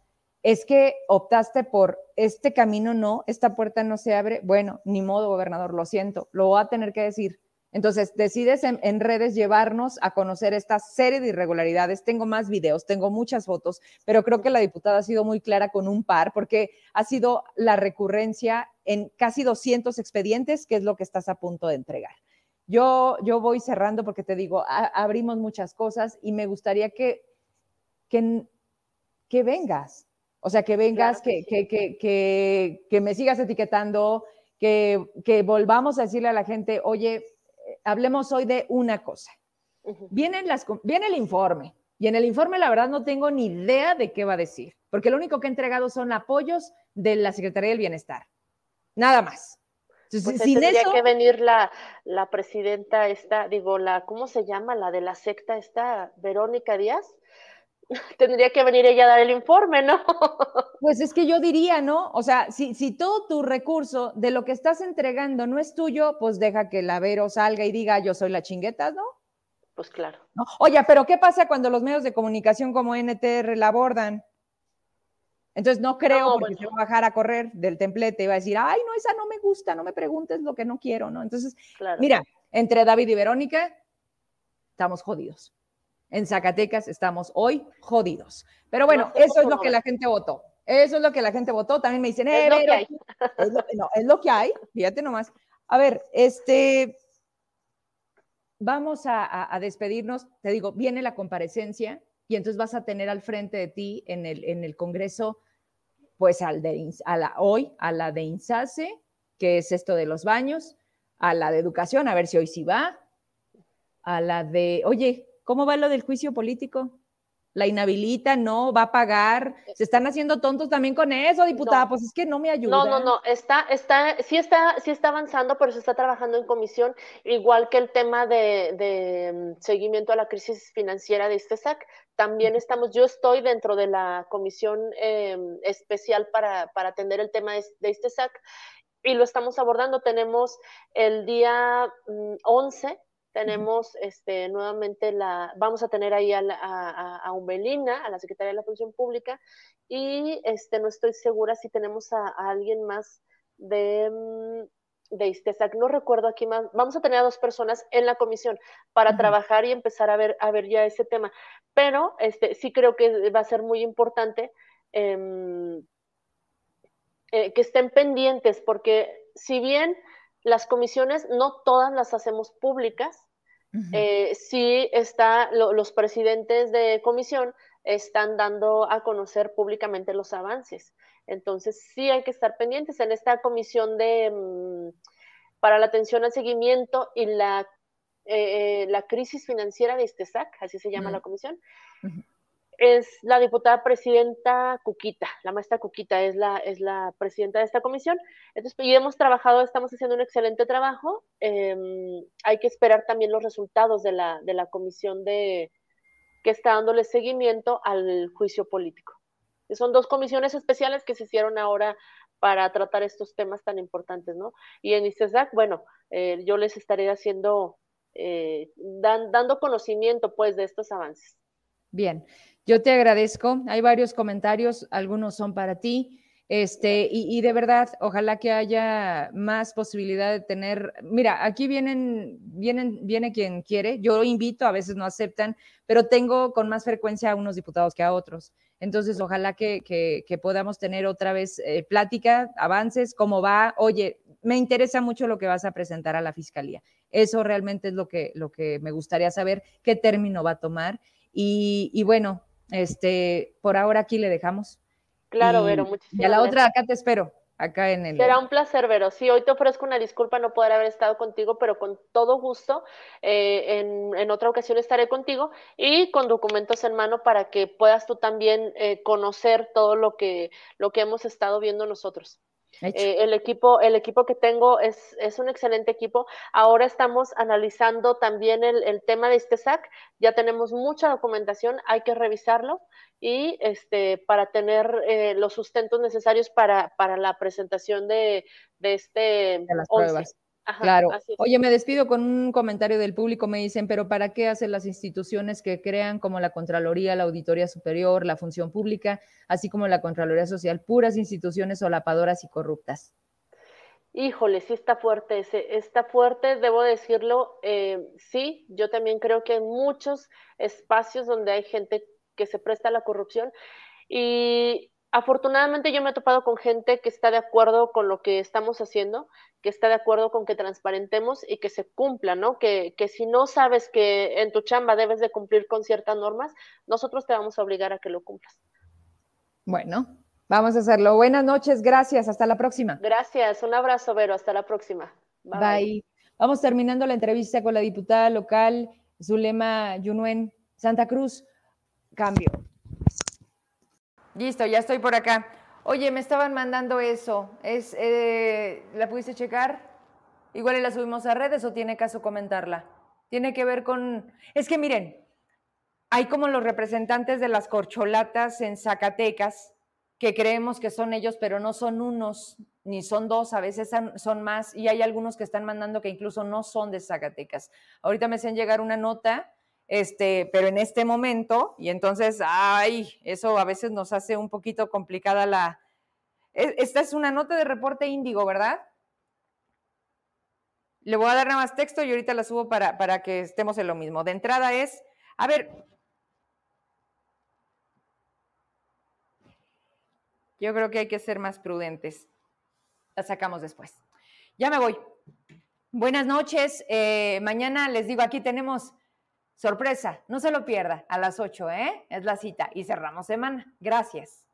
es que optaste por este camino no, esta puerta no se abre. Bueno, ni modo, gobernador, lo siento, lo voy a tener que decir. Entonces, decides en, redes llevarnos a conocer esta serie de irregularidades. Tengo más videos, tengo muchas fotos, pero creo que la diputada ha sido muy clara con un par porque ha sido la recurrencia en casi 200 expedientes, que es lo que estás a punto de entregar. Yo, yo voy cerrando porque te digo, abrimos muchas cosas y me gustaría que, que, que vengas, o sea, que vengas, que, que, que, que, me sigas etiquetando, que, que volvamos a decirle a la gente, oye, hablemos hoy de una cosa. viene el informe y en el informe la verdad no tengo ni idea de qué va a decir, porque lo único que he entregado son apoyos de la Secretaría del Bienestar. Nada más. Pues tendría que venir la, la presidenta esta, digo, la, ¿cómo se llama? La de la secta esta, Verónica Díaz tendría que venir ella a dar el informe, ¿no? Pues es que yo diría, ¿no? O sea, si, si todo tu recurso de lo que estás entregando no es tuyo, pues deja que la Vero salga y diga, yo soy la chingueta, ¿no? Pues claro. Oye, pero ¿qué pasa cuando los medios de comunicación como NTR la abordan? Entonces no creo porque se va a bajar a correr del templete y va a decir, ay, no, esa no me gusta, no me preguntes lo que no quiero, ¿no? Entonces, mira, entre David y Verónica, estamos jodidos en Zacatecas estamos hoy jodidos. Pero bueno, eso es lo que la gente votó. Eso es lo que la gente votó. También me dicen, eh, es, lo que hay. no, es lo que hay, fíjate nomás. A ver, este, vamos a, despedirnos. Te digo, viene la comparecencia y entonces vas a tener al frente de ti en el, en el Congreso, pues al de, a la, hoy, a la de INSASE, que es esto de los baños, a la de educación, a ver si hoy sí va, a la de, oye, ¿Cómo va lo del juicio político? La inhabilita, no, va a pagar. Se están haciendo tontos también con eso, diputada. Pues es que no me ayuda. No, no, no. Está, está, sí está, sí está avanzando, pero se está trabajando en comisión, igual que el tema de, mm, seguimiento a la crisis financiera de ISTESAC. También estamos, yo estoy dentro de la comisión em, especial para, para, atender el tema de ISTESAC y lo estamos abordando. Tenemos el día 11 mm, tenemos este, nuevamente la, vamos a tener ahí a, a, a Umbelina, a la Secretaría de la Función Pública, y este, no estoy segura si tenemos a, alguien más de, mm, de ISTESAC, no recuerdo aquí más, vamos a tener a dos personas en la comisión para trabajar y empezar a ver, a ver ya ese tema, pero este, sí creo que va a ser muy importante em, eh, que estén pendientes, porque si bien las comisiones no todas las hacemos públicas. Eh, sí está, los presidentes de comisión están dando a conocer públicamente los avances. Entonces sí hay que estar pendientes en esta comisión de mm, para la atención al seguimiento y la, eh, la crisis financiera de ISTESAC, así se llama la comisión. Es la diputada presidenta Cuquita, la maestra Cuquita es la, es la presidenta de esta comisión. Entonces, y hemos trabajado, estamos haciendo un excelente trabajo. Em, hay que esperar también los resultados de la, de la comisión de, que está dándole seguimiento al juicio político. Son dos comisiones especiales que se hicieron ahora para tratar estos temas tan importantes, ¿no? Y en ICESAC, bueno, eh, yo les estaré haciendo, eh, dando conocimiento, pues, de estos avances. Bien, yo te agradezco. Hay varios comentarios, algunos son para ti. Este, y, de verdad, ojalá que haya más posibilidad de tener. Mira, aquí vienen, vienen, viene quien quiere. Yo invito, a veces no aceptan, pero tengo con más frecuencia a unos diputados que a otros. Entonces, ojalá que, que, podamos tener otra vez eh, plática, avances, cómo va. Oye, me interesa mucho lo que vas a presentar a la fiscalía. Eso realmente es lo que, lo que me gustaría saber, qué término va a tomar. Y, y bueno, este, por ahora aquí le dejamos. Claro, Vero, muchísimas Y a la otra, acá te espero, acá en el... Será un placer, Vero. Sí, hoy te ofrezco una disculpa no poder haber estado contigo, pero con todo gusto, eh, en, otra ocasión estaré contigo y con documentos en mano para que puedas tú también eh, conocer todo lo que, lo que hemos estado viendo nosotros. Eh, el, equipo, el equipo que tengo es, es, un excelente equipo. Ahora estamos analizando también el, el tema de este SAC. Ya tenemos mucha documentación, hay que revisarlo y este, para tener eh, los sustentos necesarios para, para la presentación de, de este de las pruebas. Claro. Oye, me despido con un comentario del público. Me dicen, pero ¿para qué hacen las instituciones que crean como la Contraloría, la Auditoría Superior, la Función Pública, así como la Contraloría Social, puras instituciones solapadoras y corruptas? Híjole, sí está fuerte, está fuerte, debo decirlo. Eh, sí, yo también creo que hay muchos espacios donde hay gente que se presta a la corrupción. Y afortunadamente yo me he topado con gente que está de acuerdo con lo que estamos haciendo, que está de acuerdo con que transparentemos y que se cumpla, ¿no? Que, que si no sabes que en tu chamba debes de cumplir con ciertas normas, nosotros te vamos a obligar a que lo cumplas. Bueno, vamos a hacerlo. Buenas noches, gracias, hasta la próxima. Gracias, un abrazo, Vero, hasta la próxima. Bye. Vamos terminando la entrevista con la diputada local Zulema Yunuen Santa Cruz. Cambio. Listo, ya estoy por acá. Oye, me estaban mandando eso. Es, eh, ¿La pudiste checar? Igual la subimos a redes o tiene caso comentarla. Tiene que ver con... Es que miren, hay como los representantes de las corcholatas en Zacatecas, que creemos que son ellos, pero no son unos, ni son dos, a veces son más, y hay algunos que están mandando que incluso no son de Zacatecas. Ahorita me hacen llegar una nota este, pero en este momento, y entonces, ay, eso a veces nos hace un poquito complicada la... E, esta es una nota de reporte índigo, ¿verdad? Le voy a dar nada más texto y ahorita la subo para, para que estemos en lo mismo. De entrada es, a ver, yo creo que hay que ser más prudentes. La sacamos después. Ya me voy. Buenas noches. Eh, mañana les digo, aquí tenemos Sorpresa, no se lo pierda a las 8, ¿eh? Es la cita y cerramos semana. Gracias.